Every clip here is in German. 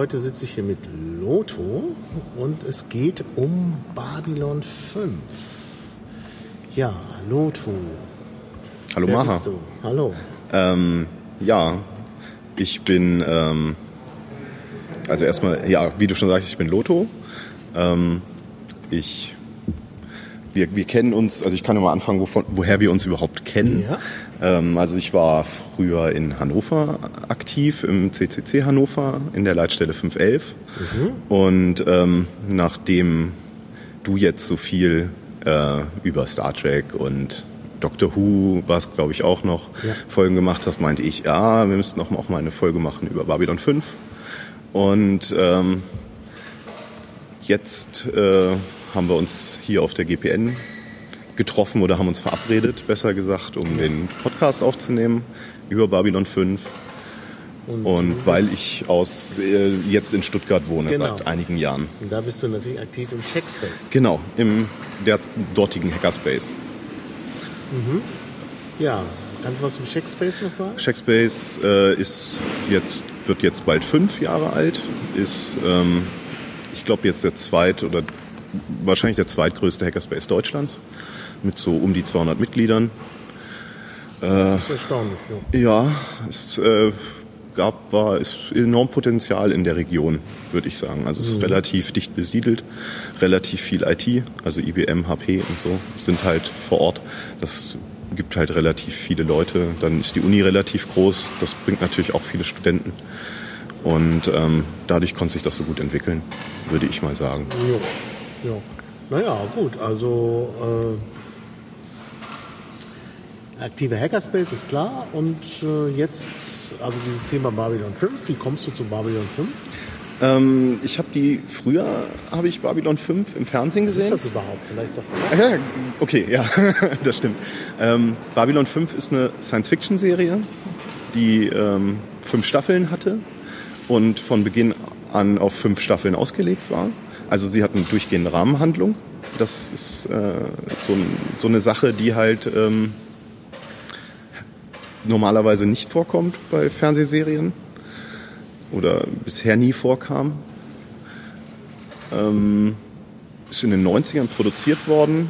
Heute sitze ich hier mit Loto und es geht um Babylon 5. Ja, Loto. Hallo Wer Maha. bist du? Hallo. Ähm, ja, ich bin, ähm, also erstmal, ja, wie du schon sagst, ich bin Loto. Ähm, ich, wir, wir kennen uns, also ich kann ja mal anfangen, wovon, woher wir uns überhaupt kennen. Ja. Ähm, also ich war früher in Hannover aktiv, im CCC Hannover, in der Leitstelle 511. Und ähm, nachdem du jetzt so viel äh, über Star Trek und Doctor Who, was glaube ich auch noch, Ja. Folgen gemacht hast, meinte ich, ja, wir müssten auch mal eine Folge machen über Babylon 5. Und ähm, jetzt äh, haben wir uns hier auf der GPN getroffen oder haben uns verabredet, besser gesagt, um den Podcast aufzunehmen über Babylon 5. Und, Und weil ich aus äh, jetzt in Stuttgart wohne Genau. seit einigen Jahren. und da bist du natürlich aktiv im Checkspace. Genau, im der dortigen Hackerspace. Ja, kannst du was zum Checkspace noch sagen? Checkspace äh, ist jetzt, wird jetzt bald fünf Jahre alt, ist, ähm, ich glaube, jetzt der zweit oder wahrscheinlich der zweitgrößte Hackerspace Deutschlands mit so um die 200 Mitgliedern. Das ist erstaunlich. Ja. Ja, es äh, gab, war ist enorm Potenzial in der Region, würde ich sagen. Also es ist relativ dicht besiedelt, relativ viel IT, also IBM, HP und so sind halt vor Ort. Das gibt halt relativ viele Leute. Dann ist die Uni relativ groß. Das bringt natürlich auch viele Studenten. Und ähm, dadurch konnte sich das so gut entwickeln, würde ich mal sagen. Jo. Jo. Naja, gut, also äh, aktive Hackerspace ist klar und äh, jetzt, also dieses Thema Babylon 5, wie kommst du zu Babylon 5? Ähm, ich habe die früher habe ich Babylon 5 im Fernsehen Was gesehen. ist das überhaupt? Vielleicht sagst du das. Ja, okay, ja, das stimmt. Ähm, Babylon 5 ist eine Science-Fiction-Serie, die ähm, fünf Staffeln hatte und von Beginn an auf fünf Staffeln ausgelegt war. Also sie hat eine durchgehende Rahmenhandlung. Das ist äh, so, ein, so eine Sache, die halt ähm, normalerweise nicht vorkommt bei Fernsehserien oder bisher nie vorkam. Ähm, ist in den 90ern produziert worden.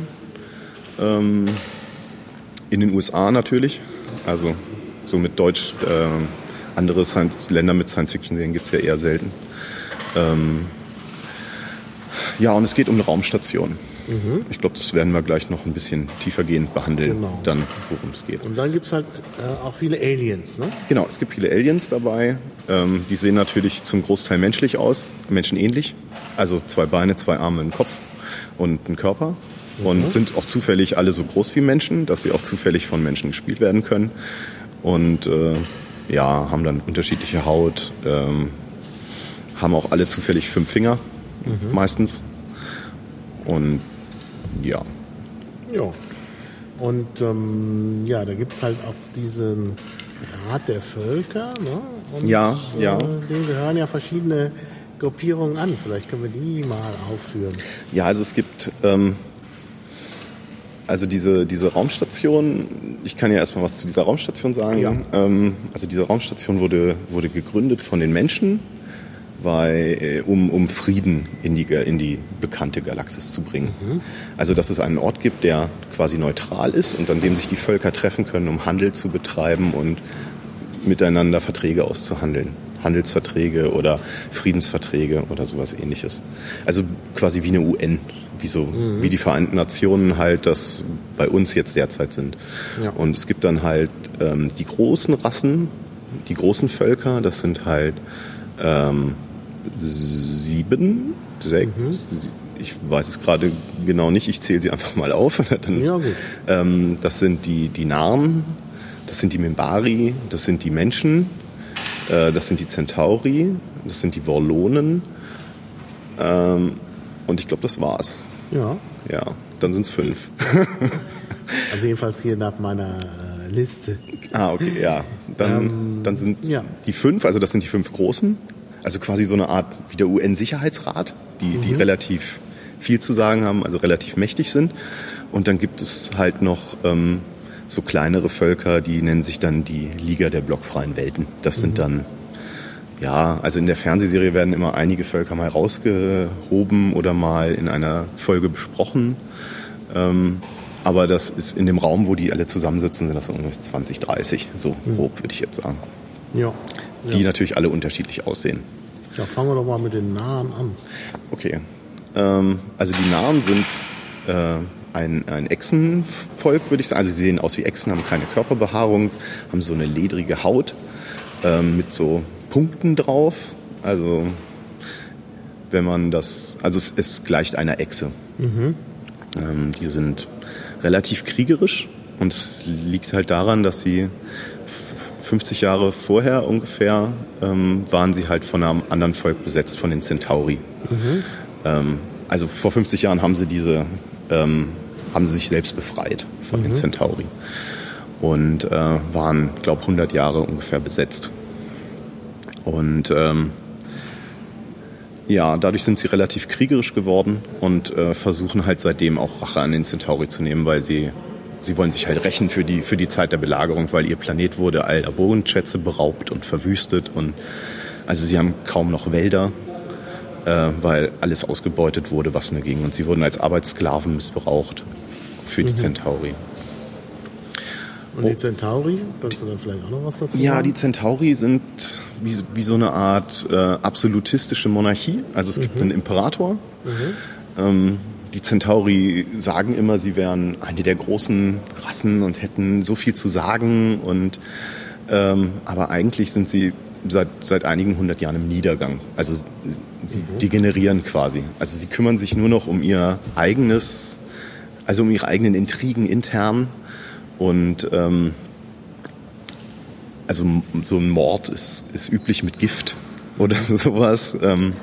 Ähm, in den USA natürlich. Also so mit Deutsch. Äh, andere Science Länder mit Science-Fiction-Serien gibt es ja eher selten. Ähm, ja, und es geht um eine Raumstation. Ich glaube, das werden wir gleich noch ein bisschen tiefergehend behandeln, Genau. dann worum es geht. Und dann gibt es halt äh, auch viele Aliens, ne? Genau, es gibt viele Aliens dabei. Ähm, die sehen natürlich zum Großteil menschlich aus, menschenähnlich. Also zwei Beine, zwei Arme, ein Kopf und ein Körper. Und sind auch zufällig alle so groß wie Menschen, dass sie auch zufällig von Menschen gespielt werden können. Und äh, ja, haben dann unterschiedliche Haut, ähm, haben auch alle zufällig fünf Finger meistens. Und ja, Ja. Und ähm, ja, da gibt es halt auch diesen Rat der Völker, ne? Und, Ja, ja. Äh, dem gehören ja verschiedene Gruppierungen an. Vielleicht können wir die mal aufführen. Ja, also es gibt ähm, also diese, diese Raumstation, ich kann ja erstmal was zu dieser Raumstation sagen. Ja. Ähm, also diese Raumstation wurde, wurde gegründet von den Menschen, weil, äh, um, um Frieden in die, in die bekannte Galaxis zu bringen. Also dass es einen Ort gibt, der quasi neutral ist und an dem sich die Völker treffen können, um Handel zu betreiben und miteinander Verträge auszuhandeln. Handelsverträge oder Friedensverträge oder sowas ähnliches. Also quasi wie eine UN, wie so, wie die Vereinten Nationen halt das bei uns jetzt derzeit sind. Ja. Und es gibt dann halt ähm, die großen Rassen, die großen Völker, das sind halt ähm, sieben, sechs, ich weiß es gerade genau nicht, ich zähle sie einfach mal auf. Dann, Ja, gut. ähm, das sind die, die Narn, das sind die Membari, das sind die Menschen, Äh, das sind die Centauri, das sind die Vorlonen. Ähm, und ich glaube, das war's. Ja. Ja, dann sind es fünf. Also jedenfalls hier nach meiner äh, Liste. ah, okay, ja. Dann, dann sind ja. die fünf, also das sind die fünf großen. Also quasi so eine Art wie der UN-Sicherheitsrat, die, die relativ viel zu sagen haben, also relativ mächtig sind. Und dann gibt es halt noch ähm, so kleinere Völker, die nennen sich dann die Liga der blockfreien Welten. Das sind dann, ja, also in der Fernsehserie werden immer einige Völker mal rausgehoben oder mal in einer Folge besprochen. Ähm, aber das ist in dem Raum, wo die alle zusammensitzen, sind das so ungefähr 20, 30, so grob würde ich jetzt sagen. Ja. Die ja. natürlich alle unterschiedlich aussehen. ja. Fangen wir doch mal mit den Nahen an. Okay. Ähm, also die Namen sind äh, ein, ein Echsenvolk, würde ich sagen. Also sie sehen aus wie Echsen, haben keine Körperbehaarung, haben so eine ledrige Haut ähm, mit so Punkten drauf. Also wenn man das, also es, es gleicht einer Echse. Ähm, die sind relativ kriegerisch und es liegt halt daran, dass sie 50 Jahre vorher ungefähr ähm, waren sie halt von einem anderen Volk besetzt, von den Centauri. Ähm, also vor 50 Jahren haben sie diese, ähm, haben sie sich selbst befreit von den Centauri und äh, waren, glaube 100 Jahre ungefähr besetzt. Und ähm, ja, dadurch sind sie relativ kriegerisch geworden und äh, versuchen halt seitdem auch Rache an den Centauri zu nehmen, weil sie sie wollen sich halt rächen für die für die Zeit der Belagerung, weil ihr Planet wurde all der Bodenschätze beraubt und verwüstet und also sie haben kaum noch Wälder, äh, weil alles ausgebeutet wurde, was nur ging und sie wurden als Arbeitssklaven missbraucht für die Centauri. Und die Centauri, kannst du da vielleicht auch noch was dazu Oh. Ja, sagen? die Centauri sind wie, wie so eine Art äh, absolutistische Monarchie. Also es gibt einen Imperator. Ähm, die Centauri sagen immer, sie wären eine der großen Rassen und hätten so viel zu sagen. Und ähm, aber eigentlich sind sie seit, seit einigen hundert Jahren im Niedergang. Also sie degenerieren quasi. Also sie kümmern sich nur noch um ihr eigenes, also um ihre eigenen Intrigen intern und ähm, also so ein Mord ist, ist üblich mit Gift oder sowas. Ähm,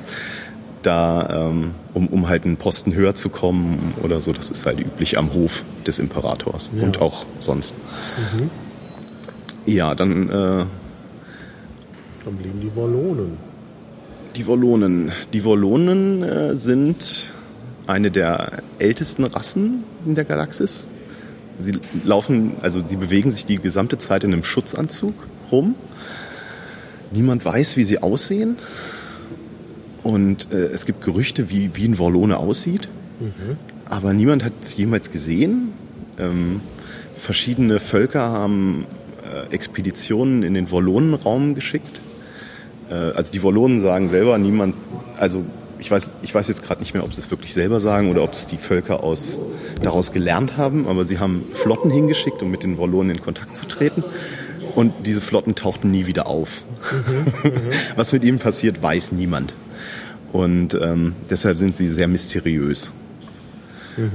da, ähm, um, um halt einen Posten höher zu kommen oder so, das ist halt üblich am Hof des Imperators Ja. und auch sonst. Ja, dann äh, Dann blieben die Wallonen. die Wollonen. Die Wollonen äh, sind eine der ältesten Rassen in der Galaxis. Sie laufen, also sie bewegen sich die gesamte Zeit in einem Schutzanzug rum. Niemand weiß, wie sie aussehen. Und äh, es gibt Gerüchte, wie, wie ein Wollone aussieht. Aber niemand hat es jemals gesehen. Ähm, verschiedene Völker haben äh, Expeditionen in den Wollonenraum geschickt. Äh, also die Wollonen sagen selber, niemand, also ich weiß, ich weiß jetzt gerade nicht mehr, ob sie es wirklich selber sagen oder ob es die Völker aus, daraus gelernt haben, aber sie haben Flotten hingeschickt, um mit den Wollonen in Kontakt zu treten. Und diese Flotten tauchten nie wieder auf. Was mit ihnen passiert, weiß niemand. Und ähm, deshalb sind sie sehr mysteriös.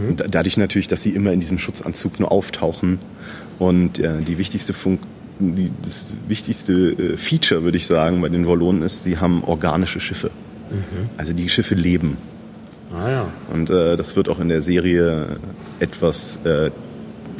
Und da- dadurch natürlich, dass sie immer in diesem Schutzanzug nur auftauchen. Und äh, die wichtigste Funk die, das wichtigste äh, Feature, würde ich sagen, bei den Wollonen ist, sie haben organische Schiffe. Also die Schiffe leben. Ah ja. Und äh, das wird auch in der Serie etwas, äh,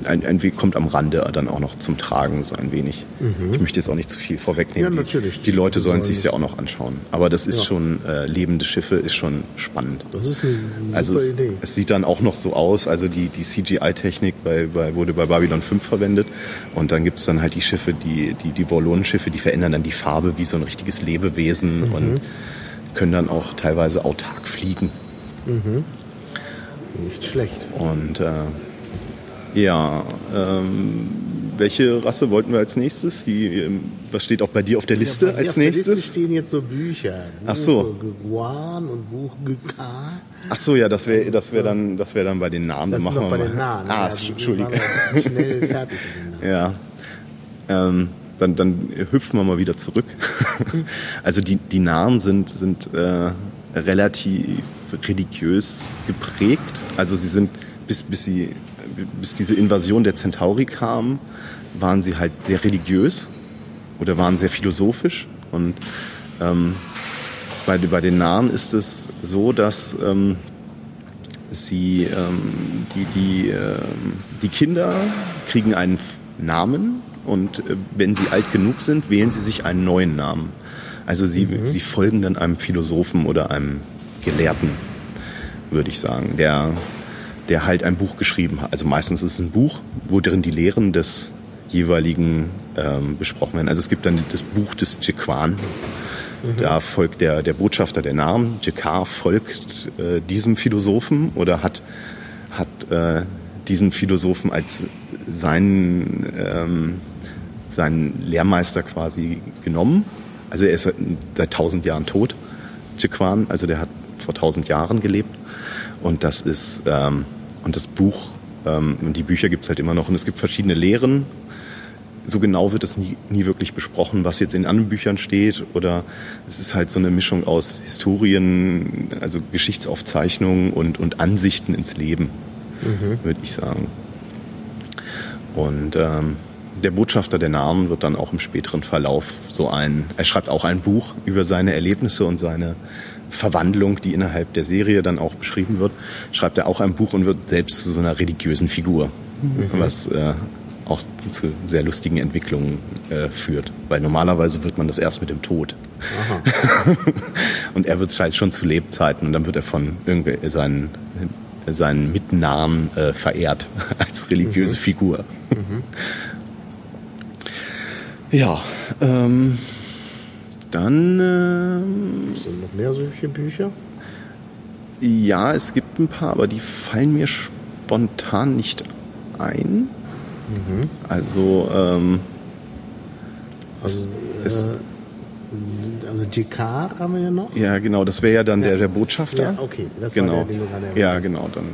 ein, ein Weg kommt am Rande dann auch noch zum Tragen, so ein wenig. Ich möchte jetzt auch nicht zu viel vorwegnehmen. Ja, natürlich. Die, die Leute sollen sollen sich ja auch noch anschauen. Aber das ist Ja. schon, äh, lebende Schiffe ist schon spannend. Das ist eine, eine Also super es, Idee. es sieht dann auch noch so aus, also die, die CGI-Technik bei, bei, wurde bei Babylon 5 verwendet und dann gibt es dann halt die Schiffe, die, die, die Vorlonenschiffe, die verändern dann die Farbe wie so ein richtiges Lebewesen Mhm. und können dann auch teilweise autark fliegen. Nicht schlecht. Und äh, ja, ähm, welche Rasse wollten wir als nächstes? Die, ähm, was steht auch bei dir auf der Liste Ja, bei mir als auf der nächstes? Liste stehen jetzt so Bücher. Ach so. Guan und Buch Gka. Ach so, ja, das wäre das wär dann, das wär dann bei den Namen. Das Dann ist machen noch wir bei den mal. Nahen. Ah, ja, Entschuldigung. schnell fertig mit den. Ja. Ähm, dann, dann hüpfen wir mal wieder zurück. also die, die Nahen sind, sind äh, relativ religiös geprägt. Also sie sind, bis, bis, sie, bis diese Invasion der Centauri kam, waren sie halt sehr religiös oder waren sehr philosophisch. Und ähm, bei, bei den Narren ist es so, dass ähm, sie ähm, die, die, äh, die Kinder kriegen einen Namen und äh, wenn sie alt genug sind, wählen sie sich einen neuen Namen. Also sie, mhm. sie folgen dann einem Philosophen oder einem Gelehrten, würde ich sagen, der, der halt ein Buch geschrieben hat. Also meistens ist es ein Buch, wo drin die Lehren des jeweiligen ähm, besprochen werden. Also es gibt dann das Buch des Jequan. Mhm. Da folgt der, der Botschafter der Namen. Jekar folgt äh, diesem Philosophen oder hat, hat äh, diesen Philosophen als seinen, ähm, seinen Lehrmeister quasi genommen also er ist seit tausend Jahren tot, Chiquan, also der hat vor tausend Jahren gelebt. Und das ist, ähm, und das Buch, ähm, und die Bücher gibt es halt immer noch. Und es gibt verschiedene Lehren. So genau wird es nie, nie wirklich besprochen, was jetzt in anderen Büchern steht. Oder es ist halt so eine Mischung aus Historien, also Geschichtsaufzeichnungen und, und Ansichten ins Leben, mhm. würde ich sagen. Und ähm, der Botschafter der Narren wird dann auch im späteren Verlauf so ein, er schreibt auch ein Buch über seine Erlebnisse und seine Verwandlung, die innerhalb der Serie dann auch beschrieben wird, schreibt er auch ein Buch und wird selbst zu so einer religiösen Figur, mhm. was äh, auch zu sehr lustigen Entwicklungen äh, führt. Weil normalerweise wird man das erst mit dem Tod. und er wird halt schon zu Lebzeiten und dann wird er von irgendwie seinen, seinen Mitnahen äh, verehrt als religiöse mhm. Figur. Mhm. Ja, ähm, dann. Ähm, Sind noch mehr solche Bücher? Ja, es gibt ein paar, aber die fallen mir spontan nicht ein. Mhm. Also, ähm, also, es, äh, also GK haben wir ja noch. Ja, genau, das wäre ja dann ja. Der, der Botschafter. Ja, okay, das genau. war der, den du gerade Ja, genau, dann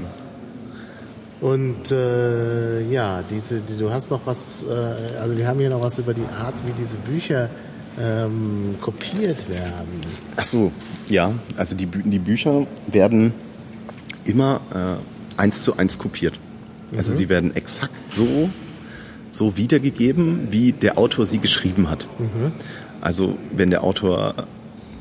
und äh, ja, diese, die, du hast noch was, äh, also wir haben hier noch was über die Art, wie diese Bücher ähm, kopiert werden. Ach so, ja, also die, die Bücher werden immer äh, eins zu eins kopiert. Also mhm. sie werden exakt so, so wiedergegeben, wie der Autor sie geschrieben hat. Mhm. Also wenn der Autor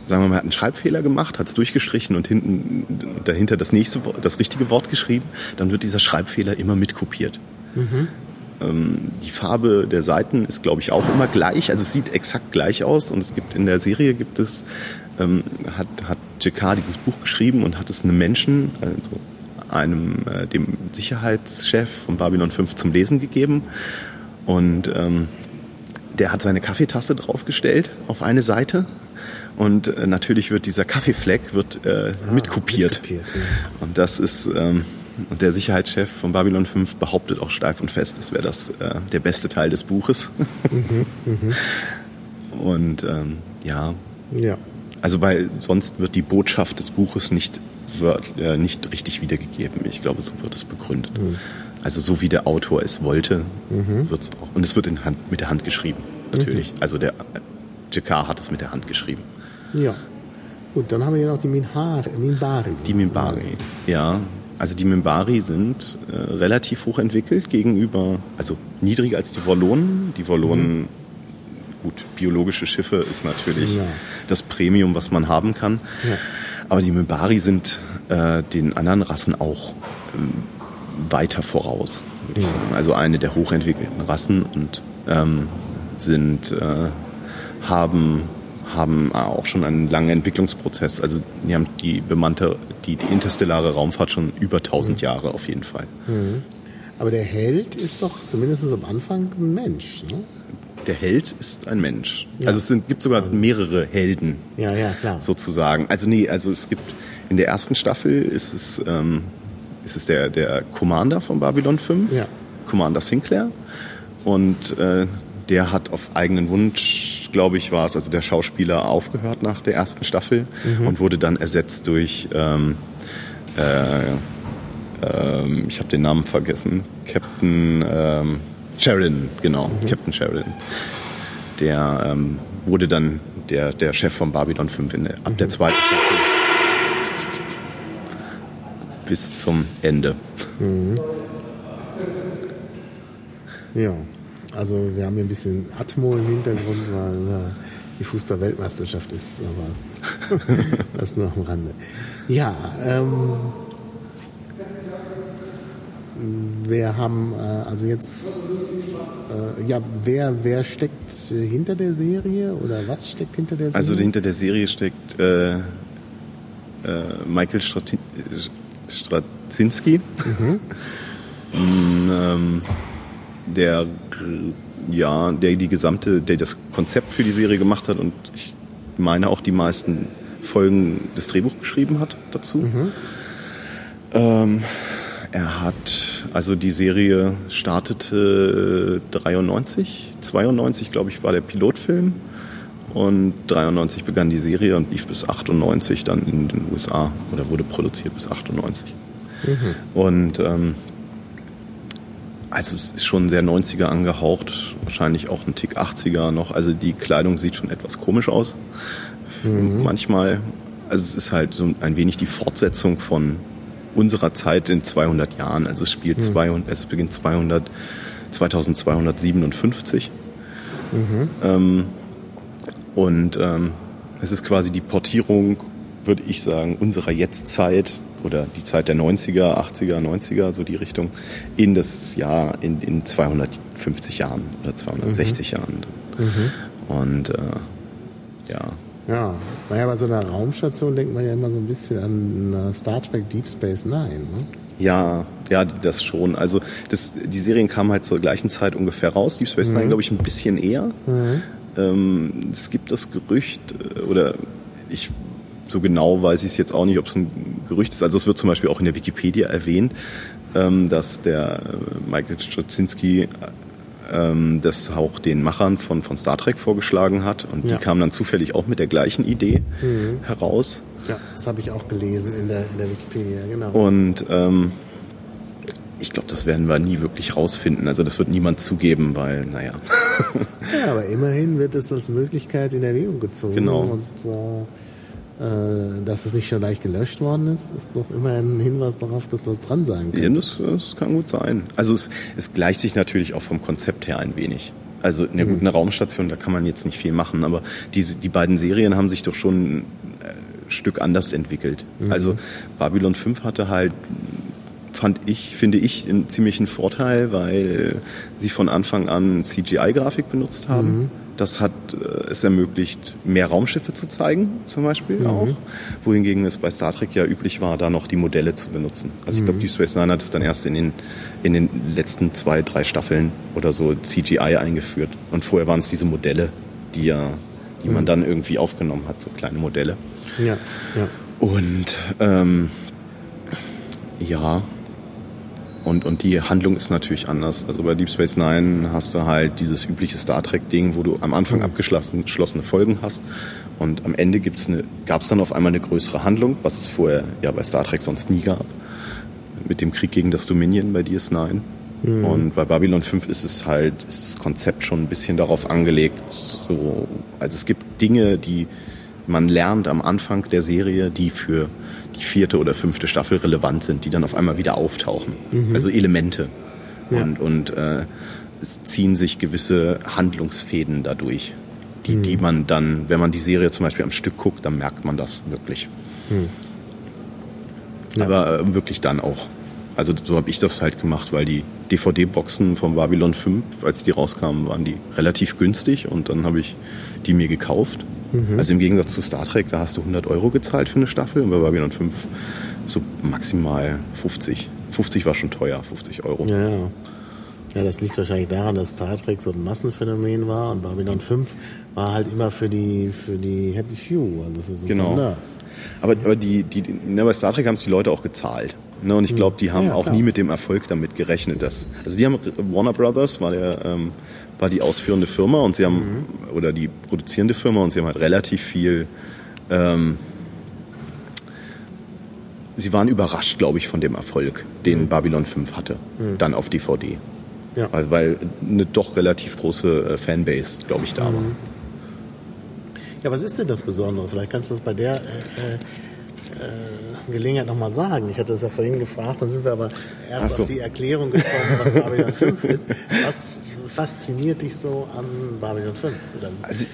sagen wir mal, hat einen Schreibfehler gemacht, hat es durchgestrichen und hinten dahinter das nächste, das richtige Wort geschrieben, dann wird dieser Schreibfehler immer mitkopiert. Mhm. Ähm, die Farbe der Seiten ist, glaube ich, auch immer gleich. Also es sieht exakt gleich aus und es gibt in der Serie gibt es ähm, hat hat JK dieses Buch geschrieben und hat es einem Menschen, also einem äh, dem Sicherheitschef von Babylon 5 zum Lesen gegeben und ähm, der hat seine Kaffeetasse draufgestellt auf eine Seite und äh, natürlich wird dieser Kaffeefleck wird äh, ah, mitkopiert. mitkopiert ja. Und das ist ähm, und der Sicherheitschef von Babylon 5 behauptet auch steif und fest, das wäre das äh, der beste Teil des Buches. Mhm, mh. Und ähm, ja. Ja. Also weil sonst wird die Botschaft des Buches nicht wird, äh, nicht richtig wiedergegeben. Ich glaube, so wird es begründet. Mhm. Also so wie der Autor es wollte, mhm. wird es auch. Und es wird in Hand, mit der Hand geschrieben, natürlich. Mhm. Also der äh, Jakar hat es mit der Hand geschrieben. Ja. Gut, dann haben wir hier noch die Minhar, Minbari. Die Minbari, ja. Also die Minbari sind äh, relativ hoch entwickelt gegenüber, also niedriger als die Wollonen. Die Wollonen, mhm. gut, biologische Schiffe ist natürlich ja. das Premium, was man haben kann. Ja. Aber die Minbari sind äh, den anderen Rassen auch äh, weiter voraus, würde ich sagen. Also eine der hochentwickelten Rassen und ähm, sind, äh, haben haben auch schon einen langen Entwicklungsprozess. Also die haben die bemannte, die, die interstellare Raumfahrt schon über 1000 mhm. Jahre auf jeden Fall. Mhm. Aber der Held ist doch zumindest am Anfang ein Mensch, ne? Der Held ist ein Mensch. Ja. Also es sind, gibt sogar mehrere Helden. Ja, ja, klar. Sozusagen. Also nee, also es gibt in der ersten Staffel ist es, ähm, ist es der, der Commander von Babylon 5, ja. Commander Sinclair. Und äh, der hat auf eigenen Wunsch, glaube ich, war es, also der Schauspieler aufgehört nach der ersten Staffel mhm. und wurde dann ersetzt durch, ähm, äh, äh, ich habe den Namen vergessen, Captain ähm, Sheridan, genau, mhm. Captain Sheridan. Der ähm, wurde dann der, der Chef von Babylon 5 in ab mhm. der zweiten Staffel bis zum Ende. Mhm. Ja. Also wir haben hier ein bisschen Atmo im Hintergrund, weil die Fußball-Weltmeisterschaft ist, aber das nur am Rande. Ja, ähm, wir haben äh, also jetzt äh, ja wer wer steckt hinter der Serie oder was steckt hinter der Serie? Also hinter der Serie steckt äh, äh, Michael Strati Straczynski, mhm. ähm, der ja der die gesamte der das Konzept für die Serie gemacht hat und ich meine auch die meisten Folgen des Drehbuch geschrieben hat dazu. Mhm. Ähm, er hat, also die Serie startete 93, 92 glaube ich war der Pilotfilm und 93 begann die Serie und lief bis 98 dann in den USA oder wurde produziert bis 98. Mhm. Und ähm, also es ist schon sehr 90er angehaucht, wahrscheinlich auch ein Tick 80er noch. Also die Kleidung sieht schon etwas komisch aus. Mhm. Manchmal, also es ist halt so ein wenig die Fortsetzung von unserer Zeit in 200 Jahren. Also es spielt mhm. 200, es beginnt 200, 2257. Mhm. Ähm, und ähm, es ist quasi die Portierung, würde ich sagen, unserer Jetztzeit oder die Zeit der 90er, 80er, 90er, so die Richtung, in das Jahr, in, in 250 Jahren oder 260 mhm. Jahren. Mhm. Und äh, ja, ja, naja, bei so einer Raumstation denkt man ja immer so ein bisschen an Star Trek Deep Space Nine. Ne? Ja, ja, das schon. Also das, die Serien kamen halt zur gleichen Zeit ungefähr raus. Deep Space Nine, mhm. glaube ich, ein bisschen eher. Mhm. Ähm, es gibt das Gerücht, äh, oder ich so genau weiß ich es jetzt auch nicht, ob es ein Gerücht ist. Also es wird zum Beispiel auch in der Wikipedia erwähnt, ähm, dass der äh, Michael Straczynski ähm, das auch den Machern von, von Star Trek vorgeschlagen hat. Und ja. die kamen dann zufällig auch mit der gleichen Idee mhm. heraus. Ja, das habe ich auch gelesen in der, in der Wikipedia, genau. Und ähm, ich glaube, das werden wir nie wirklich rausfinden. Also das wird niemand zugeben, weil, naja. ja, aber immerhin wird es als Möglichkeit in Erwägung gezogen. Genau. Und äh, äh, dass es nicht schon leicht gelöscht worden ist, ist doch immer ein Hinweis darauf, dass was dran sein kann. Ja, das, das kann gut sein. Also es, es gleicht sich natürlich auch vom Konzept her ein wenig. Also in der mhm. guten Raumstation, da kann man jetzt nicht viel machen, aber diese, die beiden Serien haben sich doch schon ein äh, Stück anders entwickelt. Mhm. Also Babylon 5 hatte halt fand ich, finde ich, einen ziemlichen Vorteil, weil sie von Anfang an CGI-Grafik benutzt haben. Mhm. Das hat äh, es ermöglicht, mehr Raumschiffe zu zeigen, zum Beispiel mhm. auch. Wohingegen es bei Star Trek ja üblich war, da noch die Modelle zu benutzen. Also ich glaube, mhm. Deep Space Nine hat es dann erst in den, in den letzten zwei, drei Staffeln oder so CGI eingeführt. Und vorher waren es diese Modelle, die ja, die mhm. man dann irgendwie aufgenommen hat, so kleine Modelle. Ja, ja. Und ähm, ja, und, und die Handlung ist natürlich anders. Also bei Deep Space Nine hast du halt dieses übliche Star Trek-Ding, wo du am Anfang abgeschlossene Folgen hast und am Ende gibt's eine, gab es dann auf einmal eine größere Handlung, was es vorher ja bei Star Trek sonst nie gab. Mit dem Krieg gegen das Dominion bei DS9. Mhm. Und bei Babylon 5 ist es halt, ist das Konzept schon ein bisschen darauf angelegt. So, also es gibt Dinge, die man lernt am Anfang der Serie, die für die vierte oder fünfte Staffel relevant sind, die dann auf einmal wieder auftauchen. Mhm. Also Elemente. Ja. Und, und äh, es ziehen sich gewisse Handlungsfäden dadurch, die, mhm. die man dann, wenn man die Serie zum Beispiel am Stück guckt, dann merkt man das wirklich. Mhm. Ja. Aber äh, wirklich dann auch. Also so habe ich das halt gemacht, weil die DVD-Boxen von Babylon 5, als die rauskamen, waren die relativ günstig und dann habe ich die mir gekauft Mhm. Also im Gegensatz zu Star Trek, da hast du 100 Euro gezahlt für eine Staffel und bei Babylon 5 so maximal 50. 50 war schon teuer, 50 Euro. Ja, ja. Ja, das liegt wahrscheinlich daran, dass Star Trek so ein Massenphänomen war und Babylon 5 war halt immer für die, für die Happy Few, also für so genau. Nerds. Aber, aber die, die, ne, bei Star Trek haben es die Leute auch gezahlt. Ne, und ich glaube, die haben ja, auch nie mit dem Erfolg damit gerechnet. Dass, also die haben Warner Brothers war der ähm, war die ausführende Firma und sie haben, mhm. oder die produzierende Firma und sie haben halt relativ viel, ähm, sie waren überrascht, glaube ich, von dem Erfolg, den mhm. Babylon 5 hatte, mhm. dann auf DVD. Ja. Weil, weil eine doch relativ große äh, Fanbase, glaube ich, da war. Mhm. Ja, was ist denn das Besondere? Vielleicht kannst du das bei der äh, äh äh, Gelegenheit nochmal sagen. Ich hatte das ja vorhin gefragt, dann sind wir aber erst so. auf die Erklärung gekommen, was Babylon 5 ist. Was fasziniert dich so an Babylon 5? Also,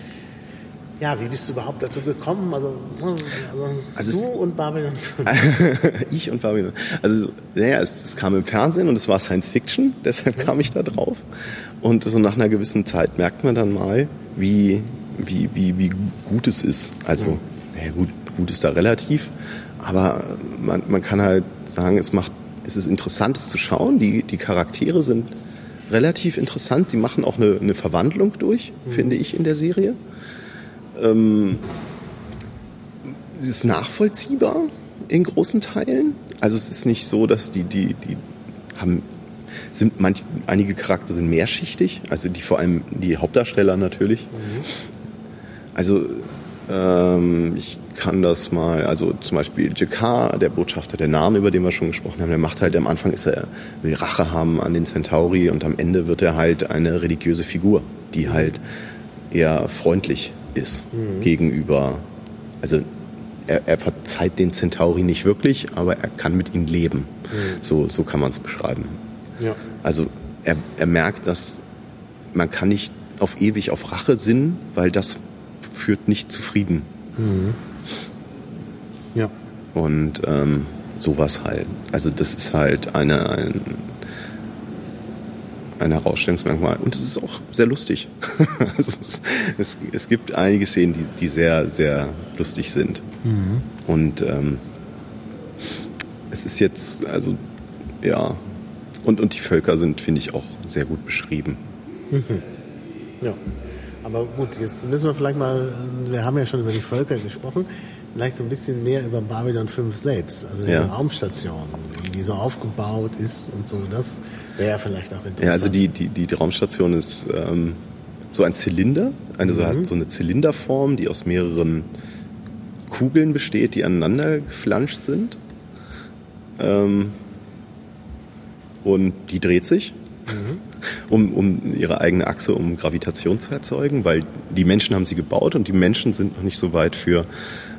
Ja, wie bist du überhaupt dazu gekommen? Also, also, also du und Babylon 5. ich und Babylon. Also, naja, es, es, kam im Fernsehen und es war Science Fiction, deshalb kam ich da drauf. Und so nach einer gewissen Zeit merkt man dann mal, wie, wie, wie, wie gut es ist. Also, naja, gut, gut ist da relativ, aber man, man kann halt sagen, es macht, es ist interessant, es zu schauen. Die, die Charaktere sind relativ interessant. Sie machen auch eine, eine Verwandlung durch, mhm. finde ich, in der Serie. Ähm, sie ist nachvollziehbar in großen Teilen. Also es ist nicht so, dass die, die, die haben, sind manch, einige Charakter sind mehrschichtig, also die vor allem die Hauptdarsteller natürlich. Mhm. Also ich kann das mal, also zum Beispiel Jakar, der Botschafter der Namen, über den wir schon gesprochen haben, der macht halt am Anfang ist er, will Rache haben an den Centauri und am Ende wird er halt eine religiöse Figur, die mhm. halt eher freundlich ist mhm. gegenüber, also er, er, verzeiht den Centauri nicht wirklich, aber er kann mit ihnen leben. Mhm. So, so kann man es beschreiben. Ja. Also er, er merkt, dass man kann nicht auf ewig auf Rache sinnen, weil das führt nicht zu Frieden. Mhm. Ja. Und ähm, sowas halt. Also das ist halt eine, ein, ein Herausstellungsmerkmal. Und es ist auch sehr lustig. also es, es, es, gibt einige Szenen, die, die sehr, sehr lustig sind. Mhm. Und ähm, es ist jetzt, also ja, und, und die Völker sind, finde ich, auch sehr gut beschrieben. Mhm. Ja. Aber gut, jetzt müssen wir vielleicht mal, wir haben ja schon über die Völker gesprochen, vielleicht so ein bisschen mehr über Babylon 5 selbst, also ja. die Raumstation, wie die so aufgebaut ist und so, das wäre vielleicht auch interessant. Ja, also die, die, die, Raumstation ist ähm, so ein Zylinder, eine, mhm. hat so eine Zylinderform, die aus mehreren Kugeln besteht, die aneinander geflanscht sind. Ähm, und die dreht sich. Mhm um, um ihre eigene Achse, um Gravitation zu erzeugen, weil die Menschen haben sie gebaut und die Menschen sind noch nicht so weit für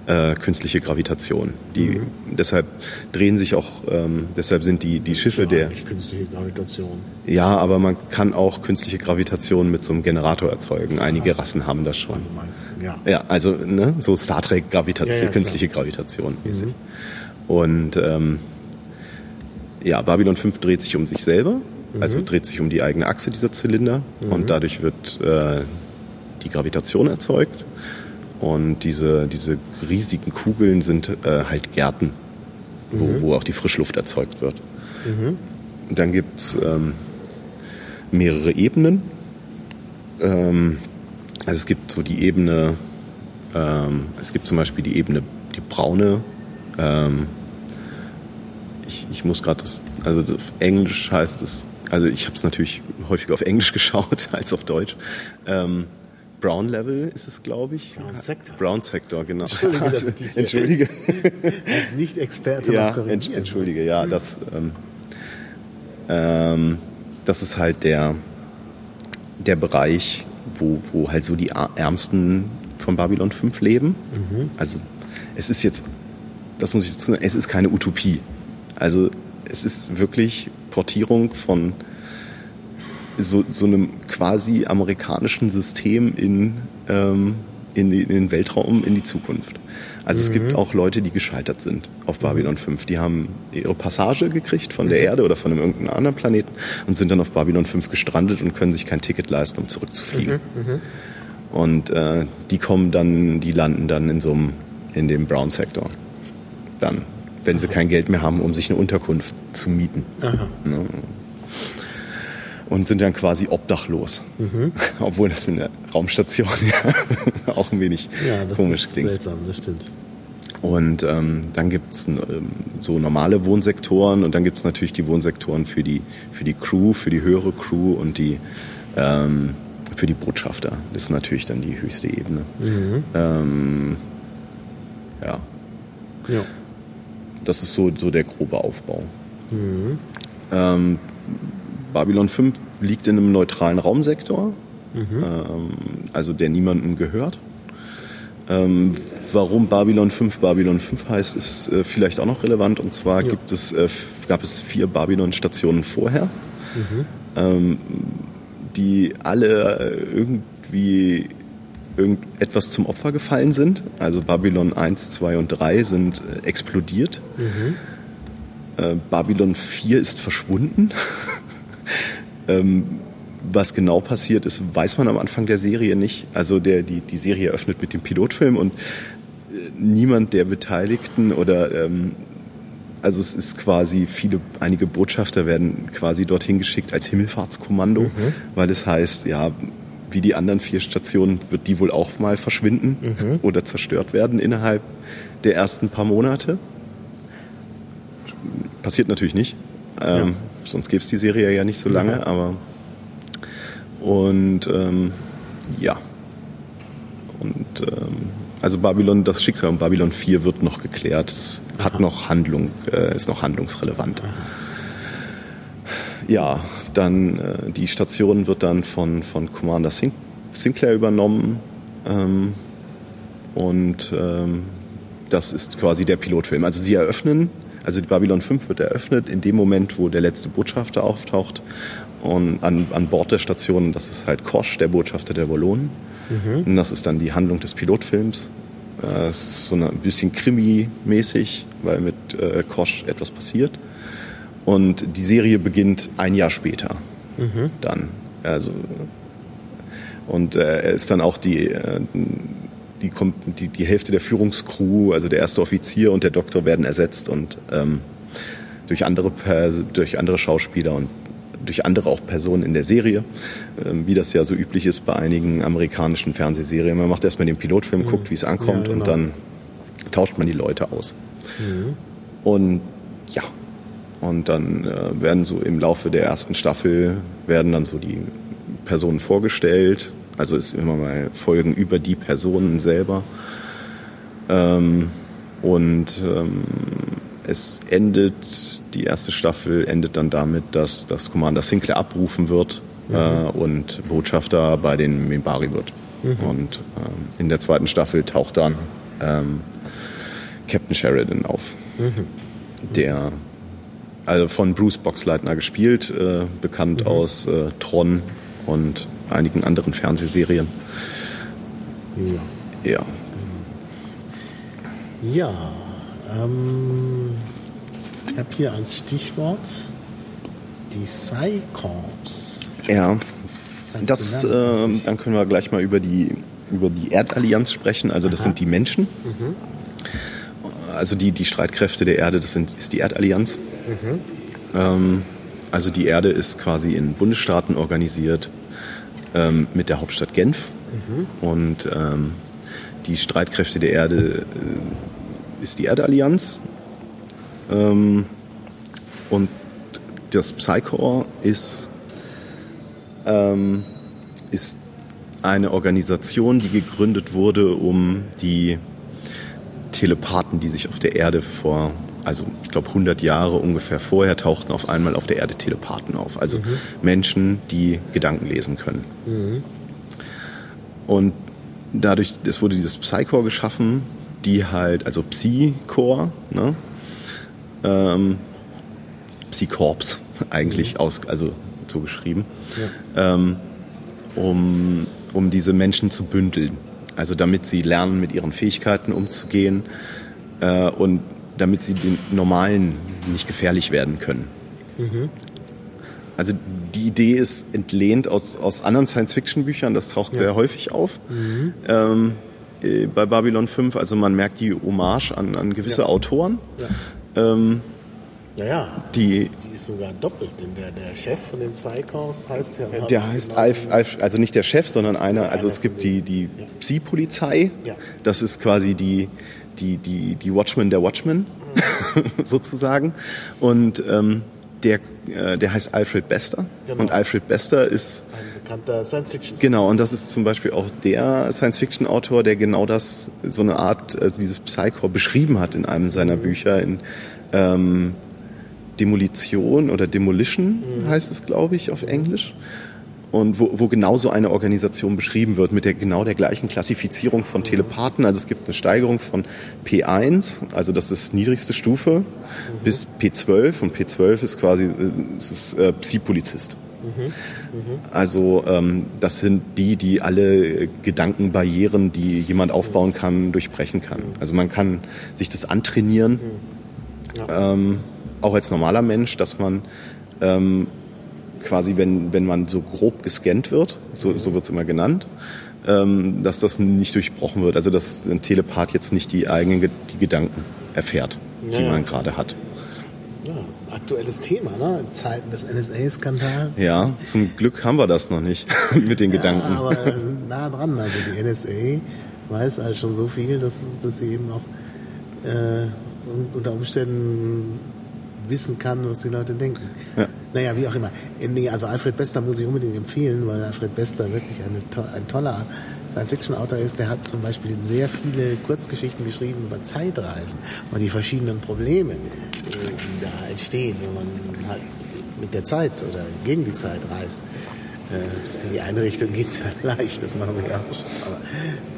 äh, künstliche Gravitation. Die, mhm. Deshalb drehen sich auch, ähm, deshalb sind die, die Schiffe der... Künstliche Gravitation. Ja, aber man kann auch künstliche Gravitation mit so einem Generator erzeugen. Einige Ach. Rassen haben das schon. Also mein, ja. ja, also ne, so Star Trek Gravitation, ja, ja, künstliche Gravitation mäßig. Mhm. Und ähm, ja, Babylon 5 dreht sich um sich selber also mhm. dreht sich um die eigene Achse dieser Zylinder mhm. und dadurch wird äh, die Gravitation erzeugt. Und diese, diese riesigen Kugeln sind äh, halt Gärten, wo, mhm. wo auch die Frischluft erzeugt wird. Mhm. Dann gibt es ähm, mehrere Ebenen. Ähm, also es gibt so die Ebene, ähm, es gibt zum Beispiel die Ebene, die braune, ähm, ich, ich muss gerade das, also auf Englisch heißt es also ich habe es natürlich häufiger auf Englisch geschaut als auf Deutsch. Ähm, Brown Level ist es, glaube ich. Brown Sector. Brown Sector, genau. Entschuldige, also, dass entschuldige. als Nicht-Experte ja, ent, entschuldige, ja, das, ähm, ähm, das ist halt der, der Bereich, wo, wo halt so die Ärmsten von Babylon 5 leben. Mhm. Also es ist jetzt, das muss ich dazu sagen, es ist keine Utopie. Also es ist wirklich Portierung von so, so einem quasi amerikanischen System in, ähm, in, in, den Weltraum, in die Zukunft. Also mhm. es gibt mhm. auch Leute, die gescheitert sind auf Babylon 5. Die haben ihre Passage gekriegt von der Erde oder von einem irgendeinem anderen Planeten und sind dann auf Babylon 5 gestrandet und können sich kein Ticket leisten, um zurückzufliegen. Mhm. Mhm. Und äh, die kommen dann, die landen dann in so einem, in dem Brown-Sektor. Dann wenn sie kein Geld mehr haben, um sich eine Unterkunft zu mieten. Aha. Ne? Und sind dann quasi obdachlos. Mhm. Obwohl das in der Raumstation ja auch ein wenig ja, das komisch ist klingt. Seltsam, das stimmt. Und ähm, dann gibt's ähm, so normale Wohnsektoren und dann gibt's natürlich die Wohnsektoren für die, für die Crew, für die höhere Crew und die ähm, für die Botschafter. Das ist natürlich dann die höchste Ebene. Mhm. Ähm, ja. ja. Das ist so, so der grobe Aufbau. Mhm. Ähm, Babylon 5 liegt in einem neutralen Raumsektor, mhm. ähm, also der niemandem gehört. Ähm, warum Babylon 5 Babylon 5 heißt, ist äh, vielleicht auch noch relevant. Und zwar ja. gibt es, äh, gab es vier Babylon-Stationen vorher, mhm. ähm, die alle irgendwie irgendetwas zum Opfer gefallen sind. Also Babylon 1, 2 und 3 sind äh, explodiert. Mhm. Äh, Babylon 4 ist verschwunden. ähm, was genau passiert ist, weiß man am Anfang der Serie nicht. Also der, die, die Serie eröffnet mit dem Pilotfilm und äh, niemand der Beteiligten oder ähm, also es ist quasi viele, einige Botschafter werden quasi dorthin geschickt als Himmelfahrtskommando, mhm. weil es heißt, ja, wie die anderen vier Stationen wird die wohl auch mal verschwinden mhm. oder zerstört werden innerhalb der ersten paar Monate. Passiert natürlich nicht. Ähm, ja. Sonst gäbe es die Serie ja nicht so lange, mhm. aber und ähm, ja. Und ähm, also Babylon, das Schicksal um Babylon 4 wird noch geklärt. Es hat noch Handlung, äh, ist noch handlungsrelevant. Ja, dann äh, die Station wird dann von, von Commander Sin Sinclair übernommen. Ähm, und ähm, das ist quasi der Pilotfilm. Also sie eröffnen, also Babylon 5 wird eröffnet in dem Moment, wo der letzte Botschafter auftaucht und an, an Bord der Station, das ist halt Kosch, der Botschafter der Wallonen. Mhm. Und das ist dann die Handlung des Pilotfilms. Äh, es ist so ein bisschen Krimi-mäßig, weil mit äh, Kosch etwas passiert. Und die Serie beginnt ein Jahr später. Mhm. Dann. Also, und äh, er ist dann auch die, äh, die, die, die Hälfte der Führungscrew, also der erste Offizier und der Doktor werden ersetzt und ähm, durch andere, durch andere Schauspieler und durch andere auch Personen in der Serie, ähm, wie das ja so üblich ist bei einigen amerikanischen Fernsehserien. Man macht erstmal den Pilotfilm, mhm. guckt, wie es ankommt ja, genau. und dann tauscht man die Leute aus. Mhm. Und ja, und dann äh, werden so im Laufe der ersten Staffel werden dann so die Personen vorgestellt. Also ist immer mal Folgen über die Personen selber. Ähm, und ähm, es endet, die erste Staffel endet dann damit, dass das Commander Sinclair abrufen wird mhm. äh, und Botschafter bei den Mimbari wird. Mhm. Und ähm, in der zweiten Staffel taucht dann ähm, Captain Sheridan auf, mhm. der also von Bruce Boxleitner gespielt, äh, bekannt mhm. aus äh, Tron und einigen anderen Fernsehserien. Ja. Ja. Ja. Ähm, ich habe hier als Stichwort die Psycorps. Ja, das, äh, dann können wir gleich mal über die, über die Erdallianz sprechen. Also das Aha. sind die Menschen. Mhm. Also die, die Streitkräfte der Erde, das sind, ist die Erdallianz. Mhm. Ähm, also die Erde ist quasi in Bundesstaaten organisiert ähm, mit der Hauptstadt Genf. Mhm. Und ähm, die Streitkräfte der Erde äh, ist die Erdallianz. Ähm, und das Psychor ist, ist eine Organisation, die gegründet wurde, um die Telepathen, die sich auf der Erde vor, also ich glaube 100 Jahre ungefähr vorher, tauchten auf einmal auf der Erde Telepathen auf. Also mhm. Menschen, die Gedanken lesen können. Mhm. Und dadurch, es wurde dieses Psychor geschaffen, die halt, also Psy-Core, ne? ähm, Psycorps eigentlich mhm. aus, also so geschrieben, ja. ähm, um, um diese Menschen zu bündeln. Also damit sie lernen, mit ihren Fähigkeiten umzugehen äh, und damit sie den Normalen nicht gefährlich werden können. Mhm. Also die Idee ist entlehnt aus, aus anderen Science-Fiction-Büchern, das taucht ja. sehr häufig auf. Mhm. Ähm, äh, bei Babylon 5, also man merkt die Hommage an, an gewisse ja. Autoren. Ja. Ähm, ja, ja. Die, ist sogar doppelt, denn der, der Chef von dem Psychos heißt ja. Der heißt Alf, Alf, also nicht der Chef, sondern einer, also es gibt die, die ja. Psi-Polizei. Ja. Das ist quasi die, die, die, die Watchmen der Watchmen, mhm. sozusagen. Und ähm, der, äh, der heißt Alfred Bester. Genau. Und Alfred Bester ist ein bekannter Science-Fiction. Genau, und das ist zum Beispiel auch der Science-Fiction-Autor, der genau das, so eine Art, also dieses Psychor beschrieben hat in einem seiner mhm. Bücher. In, ähm, Demolition oder Demolition mhm. heißt es, glaube ich, auf Englisch. Und wo, wo genau so eine Organisation beschrieben wird, mit der genau der gleichen Klassifizierung von mhm. Telepathen. Also es gibt eine Steigerung von P1, also das ist niedrigste Stufe, mhm. bis P12. Und P12 ist quasi äh, ist, äh, Psi-Polizist. Mhm. Mhm. Also ähm, das sind die, die alle Gedankenbarrieren, die jemand aufbauen kann, durchbrechen kann. Also man kann sich das antrainieren, ja. ähm, auch als normaler Mensch, dass man ähm, quasi, wenn, wenn man so grob gescannt wird, so, so wird es immer genannt, ähm, dass das nicht durchbrochen wird. Also dass ein Telepath jetzt nicht die eigenen die Gedanken erfährt, ja, die man gerade hat. Ja, das ist ein aktuelles Thema, ne? In Zeiten des NSA-Skandals. Ja, zum Glück haben wir das noch nicht mit den ja, Gedanken. Aber nah dran. Also die NSA weiß also schon so viel, dass, dass sie eben auch äh, unter Umständen wissen kann, was die Leute denken. Ja. Naja, wie auch immer. Also Alfred Bester muss ich unbedingt empfehlen, weil Alfred Bester wirklich eine, ein toller Science-Fiction-Autor ist, der hat zum Beispiel sehr viele Kurzgeschichten geschrieben über Zeitreisen und die verschiedenen Probleme, die da entstehen, wenn man halt mit der Zeit oder gegen die Zeit reist. Äh, in die eine Richtung geht es ja leicht, das machen wir ja auch. Aber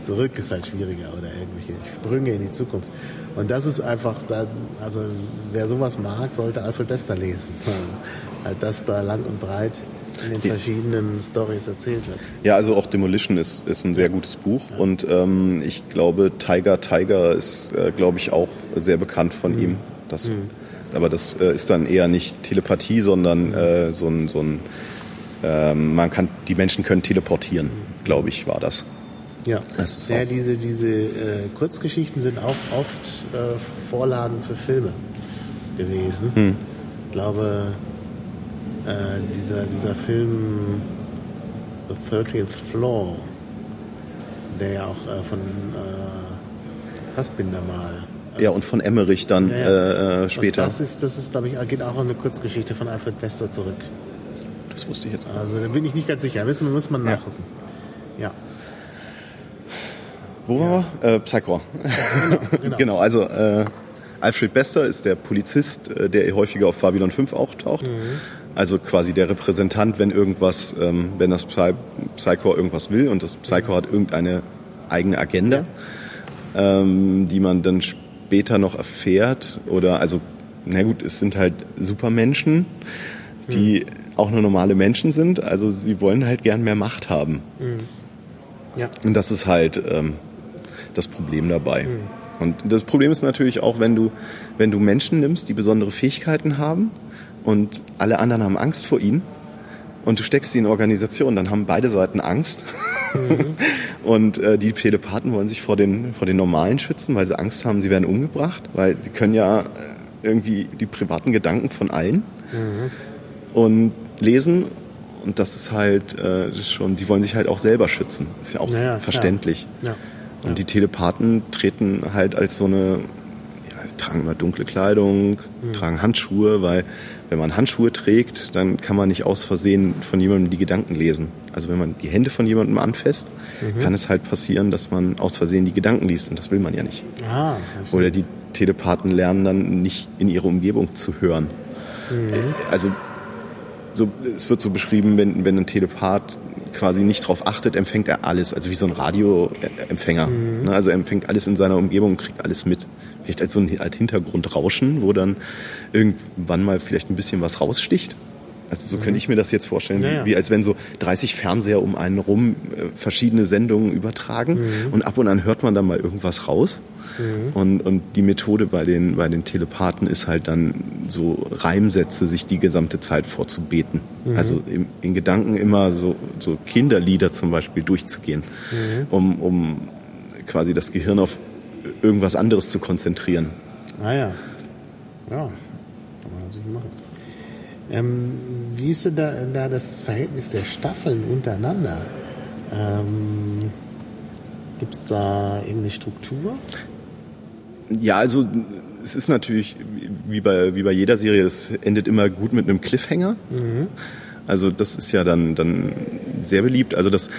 zurück ist halt schwieriger oder irgendwelche Sprünge in die Zukunft. Und das ist einfach, also wer sowas mag, sollte Alfred Bester lesen. Halt das da lang und breit in den verschiedenen Stories erzählt wird. Ja, also auch Demolition ist, ist ein sehr gutes Buch ja. und ähm, ich glaube, Tiger Tiger ist, äh, glaube ich, auch sehr bekannt von mhm. ihm. Das, mhm. Aber das äh, ist dann eher nicht Telepathie, sondern äh, so ein, so ein ähm, man kann, die Menschen können teleportieren, mhm. glaube ich, war das. Ja, das ja diese, diese äh, Kurzgeschichten sind auch oft äh, Vorlagen für Filme gewesen. Hm. Ich glaube, äh, dieser, dieser Film The 13th Floor, der ja auch äh, von äh, Fassbinder mal. Äh, ja, und von Emmerich dann ja, ja. Äh, später. Und das ist, das ist, glaube ich, geht auch an eine Kurzgeschichte von Alfred Bester zurück. Das wusste ich jetzt auch. Also da bin ich nicht ganz sicher. Wissen muss man nachgucken. Ja. ja. Wo waren wir? Äh, Psycho. Genau, genau. genau also äh, Alfred Bester ist der Polizist, äh, der häufiger auf Babylon 5 auch taucht. Mhm. Also quasi der Repräsentant, wenn irgendwas, ähm, wenn das Psy Psycho irgendwas will und das Psycho hat irgendeine eigene Agenda, ähm, die man dann später noch erfährt. Oder also, na gut, es sind halt Supermenschen, die mhm. auch nur normale Menschen sind. Also sie wollen halt gern mehr Macht haben. Mhm. Ja. Und das ist halt ähm, das Problem dabei. Mhm. Und das Problem ist natürlich auch, wenn du, wenn du Menschen nimmst, die besondere Fähigkeiten haben und alle anderen haben Angst vor ihnen und du steckst sie in Organisation, dann haben beide Seiten Angst. Mhm. und äh, die Telepathen wollen sich vor den, vor den Normalen schützen, weil sie Angst haben, sie werden umgebracht, weil sie können ja äh, irgendwie die privaten Gedanken von allen mhm. und lesen und das ist halt äh, schon, die wollen sich halt auch selber schützen. Ist ja auch naja, verständlich. Ja. Und ja. die Telepathen treten halt als so eine tragen immer dunkle Kleidung, mhm. tragen Handschuhe, weil wenn man Handschuhe trägt, dann kann man nicht aus Versehen von jemandem die Gedanken lesen. Also wenn man die Hände von jemandem anfasst, mhm. kann es halt passieren, dass man aus Versehen die Gedanken liest und das will man ja nicht. Ah, Oder die Telepathen lernen dann nicht in ihre Umgebung zu hören. Mhm. Also so, es wird so beschrieben, wenn, wenn ein Telepath quasi nicht darauf achtet, empfängt er alles, also wie so ein Radioempfänger. Mhm. Ne, also er empfängt alles in seiner Umgebung und kriegt alles mit vielleicht als so ein als Hintergrundrauschen, wo dann irgendwann mal vielleicht ein bisschen was raussticht. Also so mhm. könnte ich mir das jetzt vorstellen, ja, ja. wie als wenn so 30 Fernseher um einen rum äh, verschiedene Sendungen übertragen mhm. und ab und an hört man dann mal irgendwas raus. Mhm. Und, und die Methode bei den, bei den Telepathen ist halt dann so Reimsätze sich die gesamte Zeit vorzubeten. Mhm. Also im, in Gedanken immer so, so Kinderlieder zum Beispiel durchzugehen, mhm. um, um quasi das Gehirn auf irgendwas anderes zu konzentrieren. Ah ja. Ja, kann man natürlich machen. Ähm, wie ist denn da, da, das Verhältnis der Staffeln untereinander? Ähm, Gibt es da irgendeine Struktur? Ja, also es ist natürlich wie bei, wie bei jeder Serie, es endet immer gut mit einem Cliffhanger. Mhm. Also das ist ja dann, dann sehr beliebt. Also das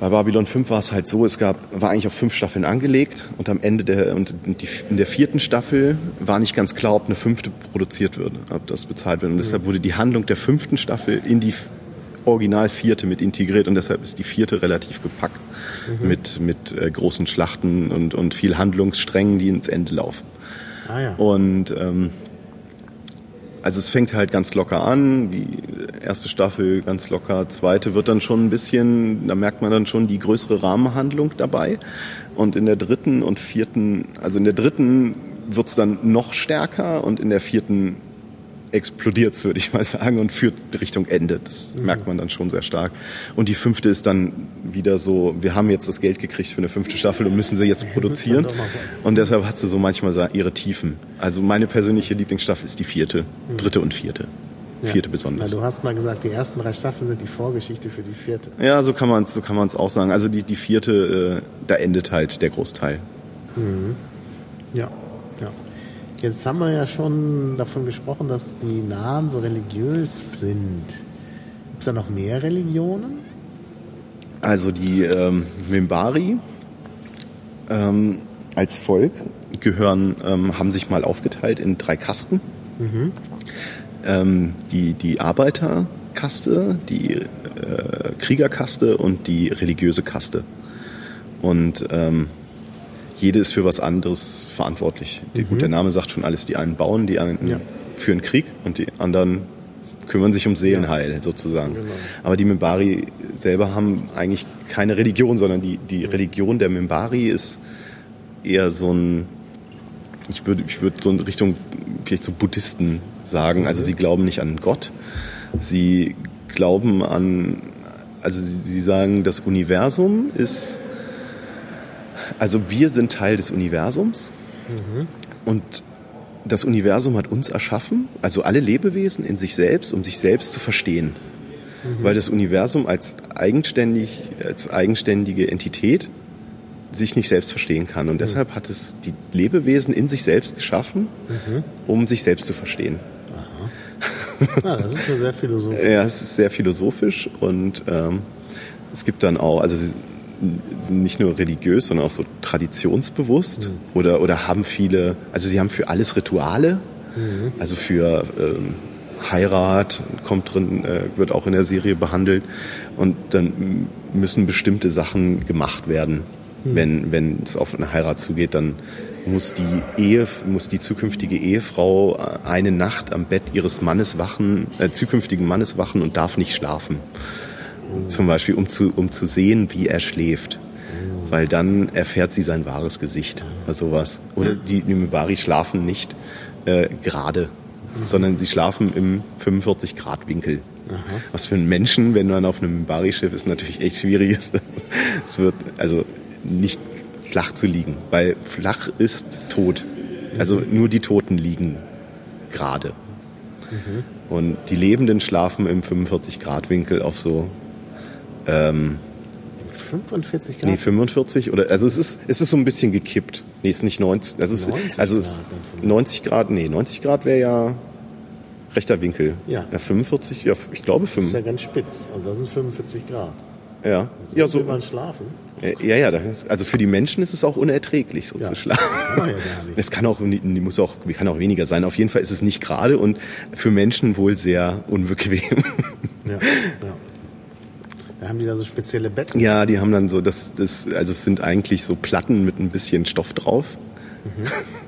bei Babylon 5 war es halt so, es gab, war eigentlich auf fünf Staffeln angelegt und am Ende der, und die, in der vierten Staffel war nicht ganz klar, ob eine fünfte produziert wird, ob das bezahlt wird. Und deshalb mhm. wurde die Handlung der fünften Staffel in die original vierte mit integriert und deshalb ist die vierte relativ gepackt mhm. mit, mit äh, großen Schlachten und, und viel Handlungssträngen, die ins Ende laufen. Ah, ja. Und ähm, also es fängt halt ganz locker an, die erste Staffel ganz locker, zweite wird dann schon ein bisschen, da merkt man dann schon die größere Rahmenhandlung dabei. Und in der dritten und vierten, also in der dritten wird's dann noch stärker und in der vierten explodiert's, würde ich mal sagen, und führt Richtung Ende. Das mhm. merkt man dann schon sehr stark. Und die fünfte ist dann wieder so, wir haben jetzt das Geld gekriegt für eine fünfte Staffel und müssen sie jetzt produzieren. Und deshalb hat sie so manchmal ihre Tiefen. Also meine persönliche Lieblingsstaffel ist die vierte, mhm. dritte und vierte. Ja. Vierte besonders. Ja, du hast mal gesagt, die ersten drei Staffeln sind die Vorgeschichte für die vierte. Ja, so kann man es so kann man's auch sagen. Also die, die vierte, äh, da endet halt der Großteil. Mhm. Ja. Jetzt haben wir ja schon davon gesprochen, dass die Nahen so religiös sind. Gibt es da noch mehr Religionen? Also die ähm, Mimbari ähm, als Volk gehören, ähm, haben sich mal aufgeteilt in drei Kasten. Mhm. Ähm, die, die Arbeiterkaste, die äh, Kriegerkaste und die religiöse Kaste. Und ähm, jede ist für was anderes verantwortlich. Mhm. Gut, der Name sagt schon alles. Die einen bauen, die anderen ja. führen Krieg und die anderen kümmern sich um Seelenheil ja. sozusagen. Genau. Aber die Mimbari selber haben eigentlich keine Religion, sondern die, die Religion der Mimbari ist eher so ein, ich würde ich würde so in Richtung vielleicht so Buddhisten sagen. Also mhm. sie glauben nicht an Gott, sie glauben an, also sie, sie sagen, das Universum ist also wir sind Teil des Universums mhm. und das Universum hat uns erschaffen, also alle Lebewesen in sich selbst, um sich selbst zu verstehen. Mhm. Weil das Universum als, eigenständig, als eigenständige Entität sich nicht selbst verstehen kann. Und mhm. deshalb hat es die Lebewesen in sich selbst geschaffen, mhm. um sich selbst zu verstehen. Aha. Ah, das ist ja sehr philosophisch. ja, es ist sehr philosophisch und ähm, es gibt dann auch, also nicht nur religiös, sondern auch so traditionsbewusst mhm. oder, oder haben viele, also sie haben für alles Rituale, mhm. also für ähm, Heirat kommt drin, äh, wird auch in der Serie behandelt und dann müssen bestimmte Sachen gemacht werden. Mhm. Wenn, wenn es auf eine Heirat zugeht, dann muss die Ehe, muss die zukünftige Ehefrau äh, eine Nacht am Bett ihres Mannes wachen, äh, zukünftigen Mannes wachen und darf nicht schlafen zum Beispiel, um zu, um zu sehen, wie er schläft. Weil dann erfährt sie sein wahres Gesicht oder sowas. Oder die Nimibari schlafen nicht äh, gerade, sondern sie schlafen im 45-Grad-Winkel. Was für einen Menschen, wenn man auf einem Mimbari-Schiff ist, natürlich echt schwierig ist. Es wird also nicht flach zu liegen, weil flach ist tot. Also nur die Toten liegen gerade. Mhm. Und die Lebenden schlafen im 45-Grad-Winkel auf so ähm, 45 Grad? Nee, 45 oder also es ist es ist so ein bisschen gekippt. Nee, es ist nicht 90, das ist 90 also Grad 90 Grad, nee, 90 Grad wäre ja rechter Winkel. Ja. ja. 45, ja, ich glaube 5. Das ist ja ganz spitz. Also das sind 45 Grad. Ja. So ja, so will man schlafen. Ja, ja, also für die Menschen ist es auch unerträglich, so ja. zu schlafen. Kann ja es kann auch, muss auch, kann auch weniger sein. Auf jeden Fall ist es nicht gerade und für Menschen wohl sehr unbequem. Ja, ja. Haben die da so spezielle Betten? Ja, die haben dann so, das, das, also es sind eigentlich so Platten mit ein bisschen Stoff drauf. Mhm.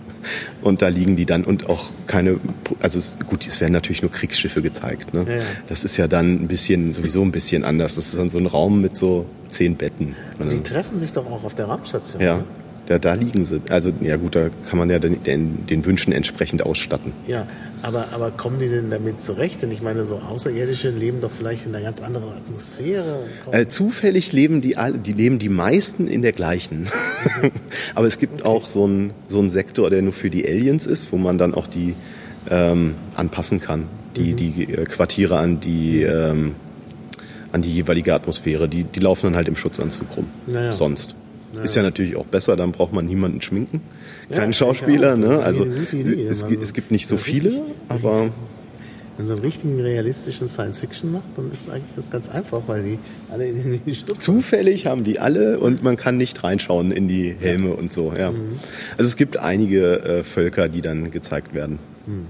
Und da liegen die dann und auch keine, also es, gut, es werden natürlich nur Kriegsschiffe gezeigt. Ne? Ja, ja. Das ist ja dann ein bisschen, sowieso ein bisschen anders. Das ist dann so ein Raum mit so zehn Betten. Die treffen sich doch auch auf der Raumstation. Ja. Ne? Da, da liegen sie. Also ja gut, da kann man ja den, den, den Wünschen entsprechend ausstatten. Ja, aber, aber kommen die denn damit zurecht? Denn ich meine, so Außerirdische leben doch vielleicht in einer ganz anderen Atmosphäre. Äh, zufällig leben die, die leben die meisten in der gleichen. Mhm. aber es gibt okay. auch so einen so einen Sektor, der nur für die Aliens ist, wo man dann auch die ähm, anpassen kann. Die, mhm. die äh, Quartiere an die, ähm, an die jeweilige Atmosphäre. Die, die laufen dann halt im Schutzanzug rum. Naja. Sonst. Ja. Ist ja natürlich auch besser, dann braucht man niemanden schminken. Keinen ja, Schauspieler, ne? Also es, es, gibt nicht so viele, aber. Wenn man so einen richtigen realistischen Science-Fiction macht, dann ist eigentlich das ganz einfach, weil die alle in die Schutz Zufällig haben die alle und man kann nicht reinschauen in die Helme ja. und so, ja. Mhm. Also es gibt einige äh, Völker, die dann gezeigt werden. Mhm.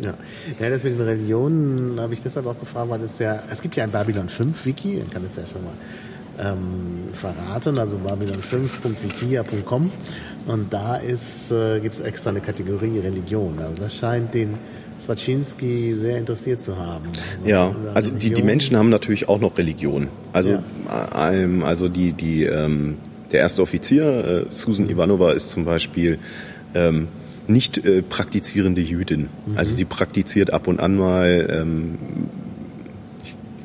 Ja. ja, das mit den Religionen habe ich deshalb auch gefragt, weil es ja, es gibt ja ein Babylon 5 Wiki, man kann es ja schon mal ähm, verraten, also babylon5.wikia.com und da ist, äh, gibt es extra eine Kategorie Religion. Also das scheint den Straczynski sehr interessiert zu haben. Ja, also die, die Menschen haben natürlich auch noch Religion. Also, ja. ähm, also die, die, ähm, der erste Offizier, äh, Susan Ivanova, ist zum Beispiel ähm, nicht äh, praktizierende Jüdin. Mhm. Also sie praktiziert ab und an mal, ähm,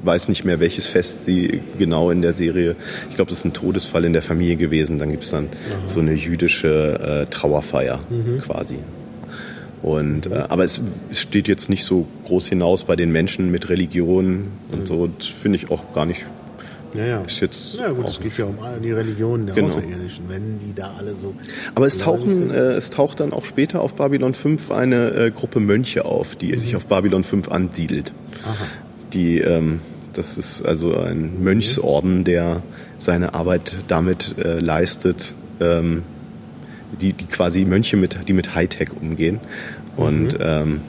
weiß nicht mehr, welches Fest sie genau in der Serie, ich glaube, das ist ein Todesfall in der Familie gewesen. Dann gibt's dann Aha. so eine jüdische äh, Trauerfeier mhm. quasi. Und, äh, aber es, es, steht jetzt nicht so groß hinaus bei den Menschen mit Religion und mhm. so. Das finde ich auch gar nicht. Ja, ja. Ist jetzt ja gut, es geht ja um die Religionen der genau. Außerirdischen, wenn die da alle so. Aber es tauchen, äh, es taucht dann auch später auf Babylon 5 eine äh, Gruppe Mönche auf, die mhm. sich auf Babylon 5 ansiedelt. Aha. Die, ähm, das ist also ein Mönchsorden, der seine Arbeit damit äh, leistet, ähm, die, die quasi Mönche mit, die mit Hightech umgehen und mhm. ähm,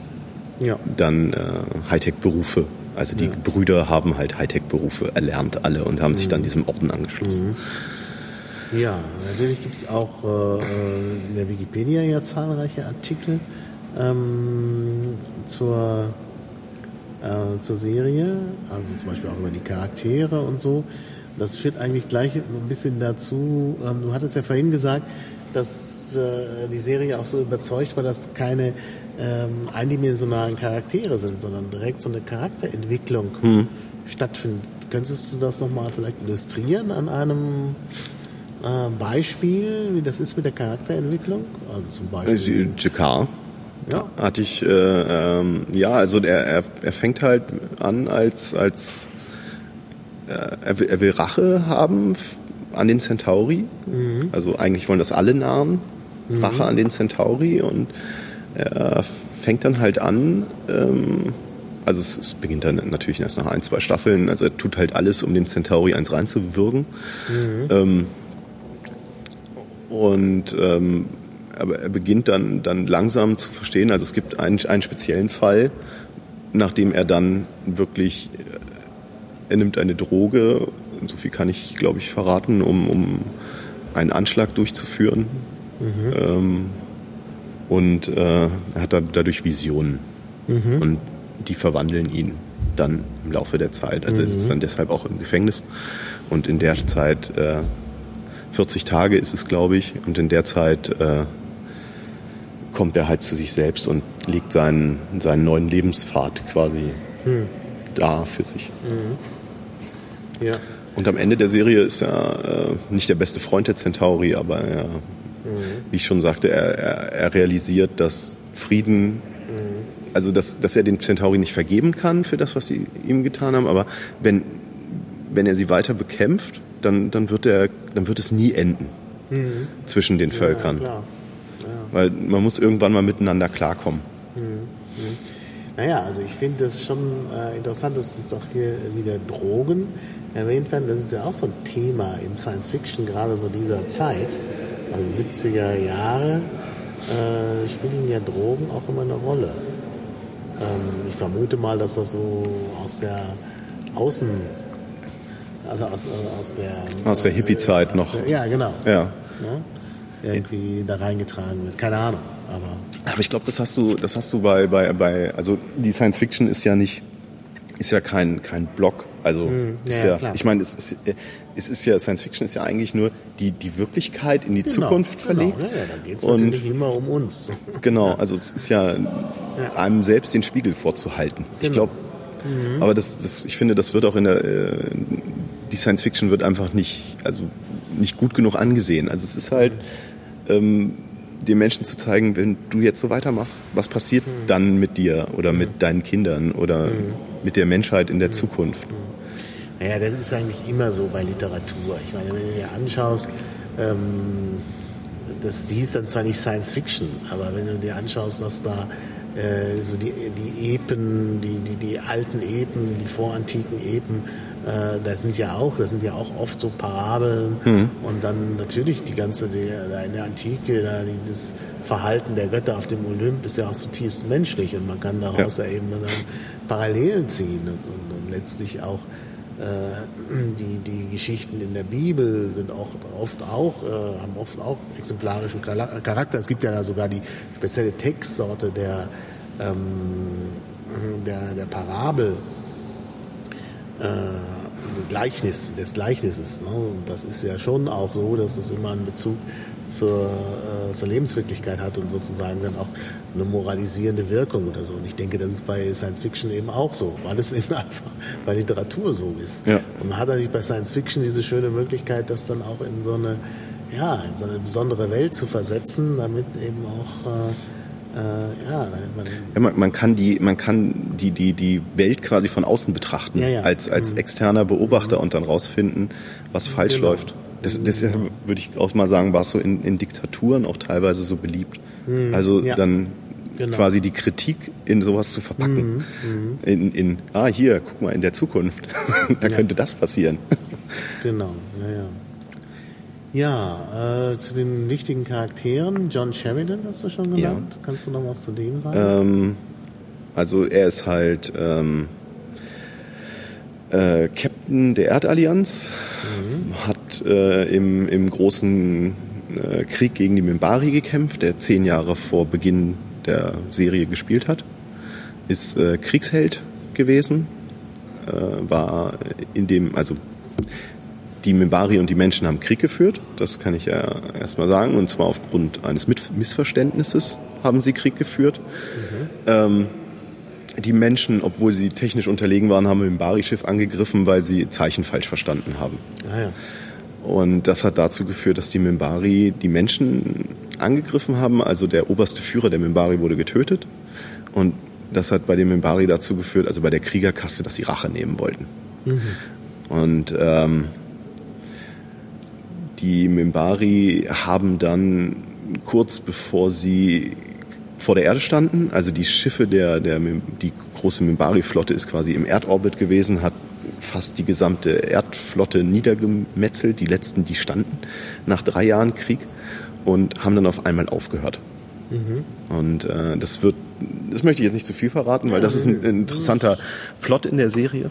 ja. dann äh, Hightech-Berufe. Also die ja. Brüder haben halt Hightech-Berufe erlernt alle und haben mhm. sich dann mhm. diesem Orden angeschlossen. Mhm. Ja, natürlich gibt es auch äh, in der Wikipedia ja zahlreiche Artikel ähm, zur, äh, zur Serie, also zum Beispiel auch über die Charaktere und so. Das führt eigentlich gleich so ein bisschen dazu, ähm, du hattest ja vorhin gesagt, dass äh, die Serie auch so überzeugt war, dass keine ähm, eindimensionalen Charaktere sind, sondern direkt so eine Charakterentwicklung hm. stattfindet. Könntest du das nochmal vielleicht illustrieren an einem äh, Beispiel, wie das ist mit der Charakterentwicklung? Also zum Beispiel. Jakar. Ja. Hatte ich, äh, ähm, ja, also er, er, er fängt halt an als, als äh, er, will, er will Rache haben an den Centauri. Mhm. Also eigentlich wollen das alle Narren. Mhm. Rache an den Centauri und er fängt dann halt an, ähm, also es, es, beginnt dann natürlich erst nach ein, zwei Staffeln, also er tut halt alles, um dem Centauri eins reinzuwirken. Mhm. Ähm, und ähm, aber er beginnt dann, dann langsam zu verstehen, also es gibt einen, einen speziellen Fall, nachdem er dann wirklich, er nimmt eine Droge so viel kann ich, glaube ich, verraten, um, um einen Anschlag durchzuführen. Mhm. Ähm, und äh, er hat dann dadurch Visionen. Mhm. Und die verwandeln ihn dann im Laufe der Zeit. Also mhm. er sitzt dann deshalb auch im Gefängnis. Und in der Zeit, äh, 40 Tage ist es, glaube ich, und in der Zeit äh, kommt er halt zu sich selbst und legt seinen, seinen neuen Lebenspfad quasi mhm. da für sich. Mhm. Ja. Und am Ende der Serie ist er äh, nicht der beste Freund der Centauri, aber er, mhm. wie ich schon sagte, er, er, er realisiert, dass Frieden, mhm. also dass, dass er den Centauri nicht vergeben kann für das, was sie ihm getan haben, aber wenn, wenn er sie weiter bekämpft, dann, dann, wird, er, dann wird es nie enden mhm. zwischen den Völkern. Ja, Weil man muss irgendwann mal miteinander klarkommen. Mhm. mhm. Naja, also ich finde das schon äh, interessant, dass jetzt auch hier wieder Drogen erwähnt werden. Das ist ja auch so ein Thema im Science Fiction, gerade so dieser Zeit, also 70er Jahre, äh, spielen ja Drogen auch immer eine Rolle. Ähm, ich vermute mal, dass das so aus der Außen, also aus, äh, aus der aus der Hippie-Zeit äh, noch. Der, ja, genau. Ja. ja. Irgendwie da reingetragen wird. Keine Ahnung. Aber, aber ich glaube, das hast du, das hast du bei, bei, bei, also die Science Fiction ist ja nicht, ist ja kein, kein Block also mhm, ist ja, ja ich meine, es ist, es ist ja Science Fiction ist ja eigentlich nur die die Wirklichkeit in die genau, Zukunft genau. verlegt. Genau. Ja, da geht es natürlich immer um uns. Genau, also es ist ja, ja, einem selbst den Spiegel vorzuhalten. Genau. Ich glaube, mhm. aber das, das, ich finde, das wird auch in der äh, die Science Fiction wird einfach nicht, also nicht gut genug angesehen. Also es ist halt ähm, den Menschen zu zeigen, wenn du jetzt so weitermachst, was passiert mhm. dann mit dir oder mit mhm. deinen Kindern oder mhm. mit der Menschheit in der mhm. Zukunft? Naja, das ist eigentlich immer so bei Literatur. Ich meine, wenn du dir anschaust, ähm, das hieß dann zwar nicht Science Fiction, aber wenn du dir anschaust, was da äh, so die, die Epen, die, die, die alten Epen, die vorantiken Epen, äh, da sind ja auch, das sind ja auch oft so Parabeln mhm. und dann natürlich die ganze, die, in der Antike, da, das Verhalten der Götter auf dem Olymp ist ja auch zutiefst menschlich und man kann daraus ja, ja eben dann Parallelen ziehen und, und, und letztlich auch äh, die, die Geschichten in der Bibel sind auch oft auch, äh, haben oft auch exemplarischen Charakter. Es gibt ja da sogar die spezielle Textsorte der ähm, der, der Parabel äh, Gleichnis, des Gleichnisses. Ne? Das ist ja schon auch so, dass es immer einen Bezug zur, äh, zur Lebenswirklichkeit hat und sozusagen dann auch eine moralisierende Wirkung oder so. Und ich denke, das ist bei Science Fiction eben auch so, weil es eben einfach bei Literatur so ist. Ja. Und man hat natürlich bei Science Fiction diese schöne Möglichkeit, das dann auch in so eine, ja, in so eine besondere Welt zu versetzen, damit eben auch äh, äh, ja, man, ja man, man, kann die, man kann die, die, die Welt quasi von außen betrachten, ja, ja. als, als mhm. externer Beobachter mhm. und dann rausfinden, was falsch genau. läuft. Das, das würde ich auch mal sagen, war es so in, in Diktaturen auch teilweise so beliebt. Mhm. Also dann genau. quasi die Kritik in sowas zu verpacken. Mhm. mhm. In, in, ah, hier, guck mal, in der Zukunft, da könnte das passieren. Genau, ja, ja. Ja, äh, zu den wichtigen Charakteren. John Sheridan hast du schon genannt. Ja. Kannst du noch was zu dem sagen? Ähm, also er ist halt ähm, äh, Captain der Erdallianz, mhm. hat äh, im, im großen äh, Krieg gegen die Mimbari gekämpft, der zehn Jahre vor Beginn der Serie gespielt hat, ist äh, Kriegsheld gewesen, äh, war in dem, also die Mimbari und die Menschen haben Krieg geführt, das kann ich ja erstmal sagen, und zwar aufgrund eines Missverständnisses haben sie Krieg geführt. Mhm. Ähm, die Menschen, obwohl sie technisch unterlegen waren, haben ein Mimbari-Schiff angegriffen, weil sie Zeichen falsch verstanden haben. Ah, ja. Und das hat dazu geführt, dass die Mimbari die Menschen angegriffen haben. Also der oberste Führer der Mimbari wurde getötet. Und das hat bei den Mimbari dazu geführt, also bei der Kriegerkaste, dass sie Rache nehmen wollten. Mhm. Und ähm, die Mimbari haben dann kurz bevor sie vor der Erde standen, also die Schiffe der, der die große Mimbari-Flotte ist quasi im Erdorbit gewesen, hat fast die gesamte Erdflotte niedergemetzelt, die letzten, die standen, nach drei Jahren Krieg und haben dann auf einmal aufgehört. Mhm. Und äh, das wird, das möchte ich jetzt nicht zu viel verraten, weil das ist ein, ein interessanter Plot in der Serie.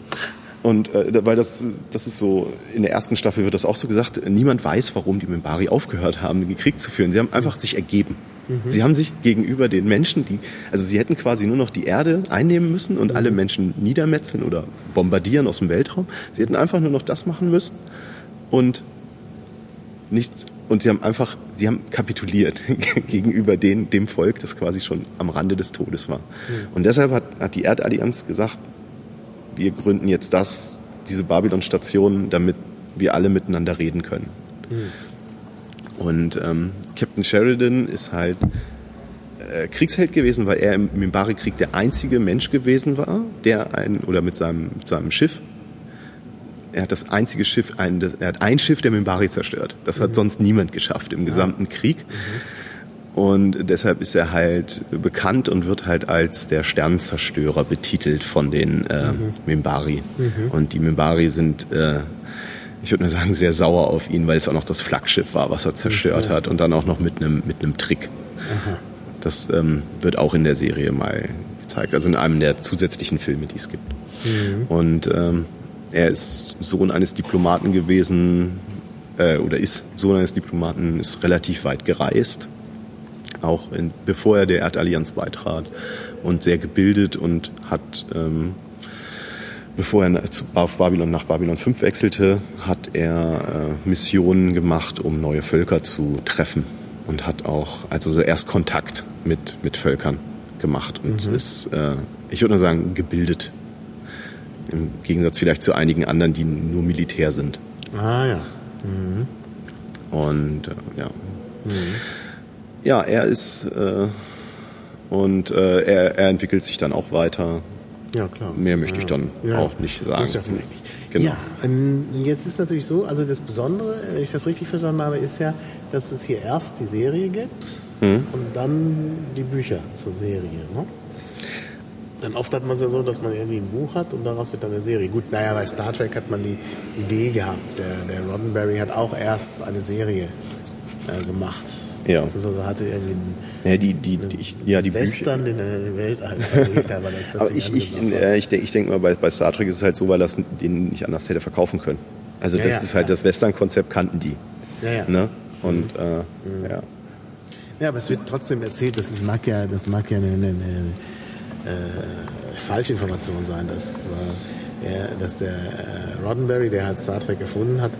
Und äh, weil das, das ist so, in der ersten Staffel wird das auch so gesagt, niemand weiß, warum die Mimbari aufgehört haben, den Krieg zu führen. Sie haben einfach sich ergeben. Mhm. Sie haben sich gegenüber den Menschen, die, also sie hätten quasi nur noch die Erde einnehmen müssen und mhm. alle Menschen niedermetzeln oder bombardieren aus dem Weltraum. Sie hätten einfach nur noch das machen müssen und nichts, und sie haben einfach, sie haben kapituliert gegenüber den, dem Volk, das quasi schon am Rande des Todes war. Mhm. Und deshalb hat, hat die Erdallianz gesagt, wir gründen jetzt das, diese Babylon-Station, damit wir alle miteinander reden können. Mhm. Und ähm, Captain Sheridan ist halt äh, Kriegsheld gewesen, weil er im Mimbari-Krieg der einzige Mensch gewesen war, der ein, oder mit seinem, mit seinem Schiff, er hat das einzige Schiff, ein, das, er hat ein Schiff der Mimbari zerstört. Das hat mhm. sonst niemand geschafft im gesamten Krieg. Mhm. Und deshalb ist er halt bekannt und wird halt als der Sternzerstörer betitelt von den äh, mhm. Mimbari. Mhm. Und die Mimbari sind, äh, ich würde mal sagen, sehr sauer auf ihn, weil es auch noch das Flaggschiff war, was er zerstört mhm. hat und dann auch noch mit einem mit einem Trick. Das ähm, wird auch in der Serie mal gezeigt, also in einem der zusätzlichen Filme, die es gibt. Mhm. Und ähm, er ist Sohn eines Diplomaten gewesen, äh, oder ist Sohn eines Diplomaten, ist relativ weit gereist auch in, bevor er der Erdallianz beitrat und sehr gebildet und hat, ähm, bevor er auf Babylon nach Babylon 5 wechselte, hat er äh, Missionen gemacht, um neue Völker zu treffen und hat auch also erst Kontakt mit, mit Völkern gemacht und mhm. ist, äh, ich würde nur sagen, gebildet. Im Gegensatz vielleicht zu einigen anderen, die nur Militär sind. Ah ja. Mhm. Und äh, ja. Mhm ja, er ist äh, und äh, er, er entwickelt sich dann auch weiter. Ja, klar. Mehr möchte ja. ich dann ja. auch nicht sagen. Das ja. Genau. Ja, ähm, jetzt ist natürlich so, also das Besondere, wenn ich das richtig verstanden habe, ist ja, dass es hier erst die Serie gibt mhm. und dann die Bücher zur Serie. Ne? Dann oft hat man es ja so, dass man irgendwie ein Buch hat und daraus wird dann eine Serie. Gut, naja, bei Star Trek hat man die Idee gehabt. Der, der Roddenberry hat auch erst eine Serie äh, gemacht. Ja. Also so hatte irgendwie einen, ja, die, die, die, ich, ja, die Western Bücher. in der Weltall verlegt, aber das aber ich, ich, äh, ich, denke, ich denke mal, bei, bei Star Trek ist es halt so, weil das den nicht anders hätte verkaufen können. Also das ja, ist halt das Western-Konzept kannten die. Ja, ja. Ne? Und äh, mhm. ja. Ja, aber es wird trotzdem erzählt, das mag ja, das mag ja eine, eine, äh, Falschinformation sein, dass, äh, dass der äh, Roddenberry, der halt Star Trek erfunden hat,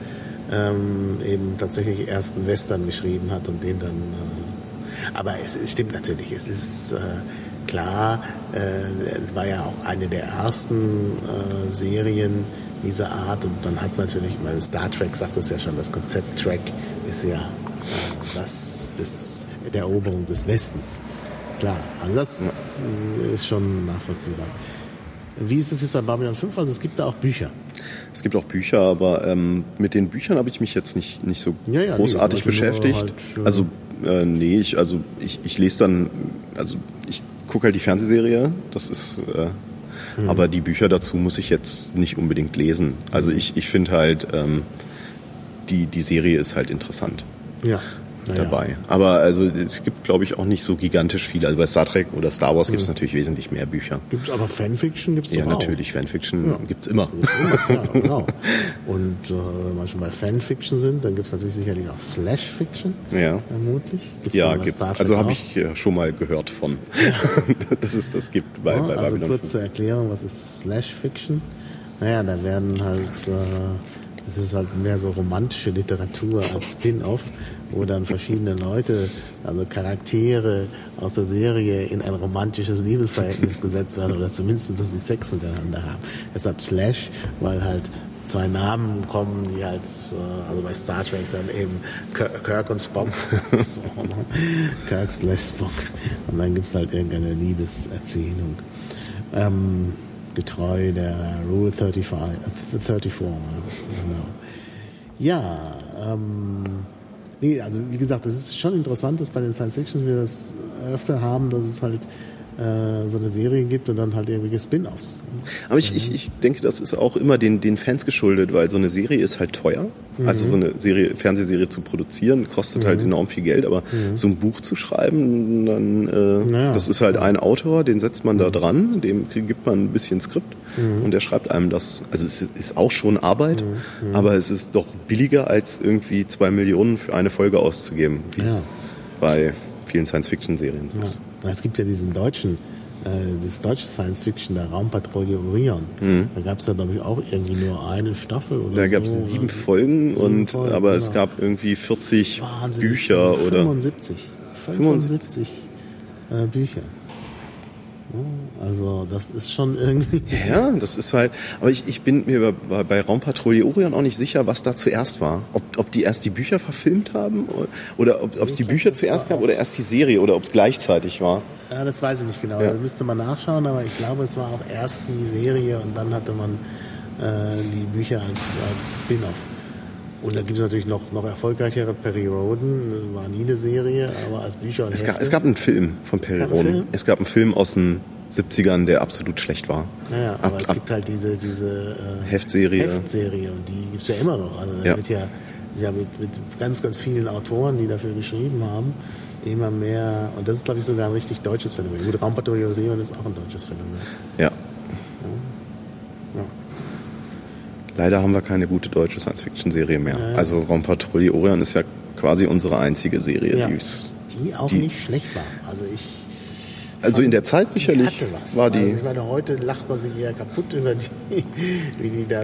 ähm, eben tatsächlich erst einen Western geschrieben hat und den dann. Äh, aber es, es stimmt natürlich, es ist äh, klar, äh, es war ja auch eine der ersten äh, Serien dieser Art und dann hat natürlich, weil Star Trek sagt es ja schon, das Konzept Trek ist ja äh, das des, der Eroberung des Westens. Klar, also das ja. ist schon nachvollziehbar. Wie ist es jetzt bei Babylon 5? Also es gibt da auch Bücher. Es gibt auch Bücher, aber ähm, mit den Büchern habe ich mich jetzt nicht, nicht so ja, ja, großartig nee, beschäftigt. Halt, äh also äh, nee, ich, also ich, ich lese dann, also ich gucke halt die Fernsehserie, das ist äh, mhm. aber die Bücher dazu muss ich jetzt nicht unbedingt lesen. Also ich, ich finde halt, ähm, die, die Serie ist halt interessant. Ja dabei. Aber also es gibt, glaube ich, auch nicht so gigantisch viele. Also bei Star Trek oder Star Wars gibt es mhm. natürlich wesentlich mehr Bücher. Gibt es aber Fanfiction gibt es Ja, natürlich, Fanfiction ja. gibt es immer. Ja, genau. Und äh, wenn wir schon bei Fanfiction sind, dann gibt es natürlich sicherlich auch Slash-Fiction. Ja. Vermutlich. Gibt's ja, gibt es. Also habe ich äh, schon mal gehört von, dass es das gibt bei, ja, bei Also kurze Erklärung, was ist Slash-Fiction? Naja, da werden halt... Äh, das ist halt mehr so romantische Literatur als Spin-off, wo dann verschiedene Leute, also Charaktere aus der Serie in ein romantisches Liebesverhältnis gesetzt werden oder zumindest, dass sie Sex miteinander haben. Deshalb Slash, weil halt zwei Namen kommen, die halt, äh, also bei Star Trek dann eben Kirk und Spock. so, ne? Kirk slash Spock. Und dann gibt's halt irgendeine Liebeserzählung. Ähm, getreu der Rule 35, 34. Genau. Ja, ähm, nee, also wie gesagt, das ist schon interessant, dass bei den Science Fiction wir das öfter haben, dass es halt so eine Serie gibt und dann halt irgendwelche Spin-offs. Aber ich, ich, ich denke, das ist auch immer den, den Fans geschuldet, weil so eine Serie ist halt teuer. Mhm. Also so eine Serie, Fernsehserie zu produzieren, kostet halt mhm. halt enorm viel Geld, aber mhm. so ein Buch zu schreiben, dann äh, naja. das ist halt ein Autor, den setzt man da mhm. dran, dem gibt man ein bisschen Skript mhm. und der schreibt einem das. Also es ist auch schon Arbeit, mhm. aber es ist doch billiger, als irgendwie zwei Millionen für eine Folge auszugeben, wie es bei vielen Science-Fiction-Serien so ist. Es gibt ja diesen deutschen, äh, das deutsche Science-Fiction, der Raumpatrouille Orion. Mhm. Da gab es ja, glaube ich, auch irgendwie nur eine Staffel oder Da gab es so. sieben Folgen, sieben und Folgen, aber genau. es gab irgendwie 40 Wahnsinn, Bücher 75, oder 75. 75 äh, Bücher. Also das ist schon irgendwie. Ja, das ist halt. Aber ich, ich bin mir bei, bei Raumpatrouille Orion auch nicht sicher, was da zuerst war. Ob, ob die erst die Bücher verfilmt haben oder ob es die Bücher zuerst gab oder erst die Serie oder ob es gleichzeitig war. Ja, das weiß ich nicht genau. Ja. Da müsste man nachschauen, aber ich glaube, es war auch erst die Serie und dann hatte man äh, die Bücher als, als Spin-off. Und dann gibt es natürlich noch, noch erfolgreichere Perry Roden, das war nie eine Serie, aber als Bücher und es gab, es gab einen Film von Perry Roden. Es gab einen Film aus den 70ern, der absolut schlecht war. Naja, aber ab, es gibt halt diese, diese äh, Heftserie. Heftserie und die gibt es ja immer noch. Also ja. wird ja, ja mit, mit ganz, ganz vielen Autoren, die dafür geschrieben haben, immer mehr, und das ist glaube ich sogar ein richtig deutsches Phänomen. Gut, Raumpatrouille Orion ist auch ein deutsches Phänomen. Ja. ja. Leider haben wir keine gute deutsche Science-Fiction-Serie mehr. Ja. Also Raumpatrouille Orion ist ja quasi unsere einzige Serie, die, die auch die, nicht schlecht war. Also in der Zeit sicherlich war die. Also ich meine, heute lacht man sich eher kaputt über die, wie die da,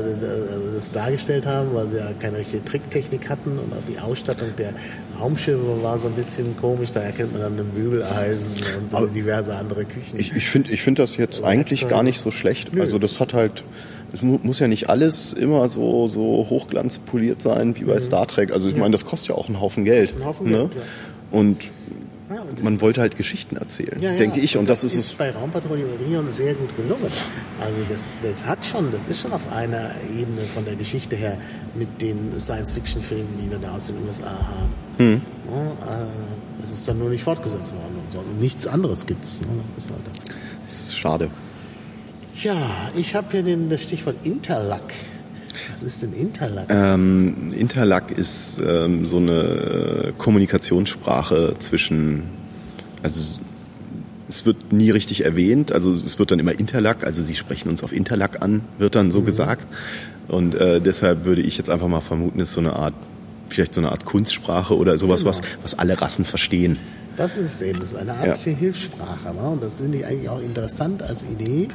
das dargestellt haben, weil sie ja keine richtige Tricktechnik hatten und auch die Ausstattung der Raumschiffe war so ein bisschen komisch. Da erkennt man dann ein Bügeleisen und so diverse andere Küchen. Ich, ich finde ich finde das jetzt Aber eigentlich gar nicht so schlecht. Nö. Also das hat halt es muss ja nicht alles immer so, so hochglanzpoliert sein wie bei mhm. Star Trek. Also ich ja. meine, das kostet ja auch einen Haufen Geld. Einen Haufen ne? Geld, ja. Und ja, man wollte halt Geschichten erzählen, ja, denke ich. Und, und das, das, ist, ist bei Raumpatrouille Orion sehr gut gelungen. Also das, das hat schon, das ist schon auf einer Ebene von der Geschichte her mit den Science-Fiction-Filmen, die wir da aus den USA haben. Hm. Ja, äh, es ist dann nur nicht fortgesetzt worden und so. nichts anderes gibt es. Ne? Das, halt das ist schade. Ja, ich habe hier den, das Stichwort Interlack. Was ist denn Interlac? Ähm, Interlac ist ähm, so eine Kommunikationssprache zwischen, also es wird nie richtig erwähnt, also es wird dann immer Interlac, also sie sprechen uns auf Interlac an, wird dann so mhm. gesagt. Und äh, deshalb würde ich jetzt einfach mal vermuten, ist so eine Art, vielleicht so eine Art Kunstsprache oder sowas, genau. was, was alle Rassen verstehen. Das ist es eben, das ist eine Art ja. Hilfssprache. Ne? Und das finde ich eigentlich auch interessant als Idee,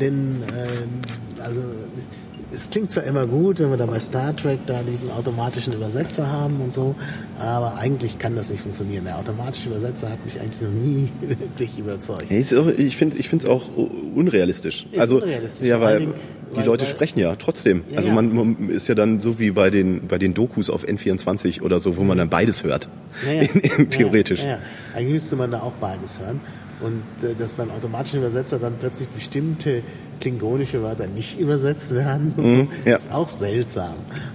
denn äh, also es klingt zwar immer gut, wenn wir da bei Star Trek da diesen automatischen Übersetzer haben und so, aber eigentlich kann das nicht funktionieren. Der automatische Übersetzer hat mich eigentlich noch nie wirklich überzeugt. Ich finde es auch unrealistisch. Ist also, unrealistisch. Ja, weil, Dingen, die weil, Leute weil, sprechen ja trotzdem. Ja, also man, man, ist ja dann so wie bei den, bei den Dokus auf N24 oder so, wo man dann beides hört. Ja, ja. In, in, theoretisch. Eigentlich müsste man da auch beides hören. Und äh, dass beim automatischen Übersetzer dann plötzlich bestimmte klingonische Wörter nicht übersetzt werden, mhm, ja. ist auch seltsam.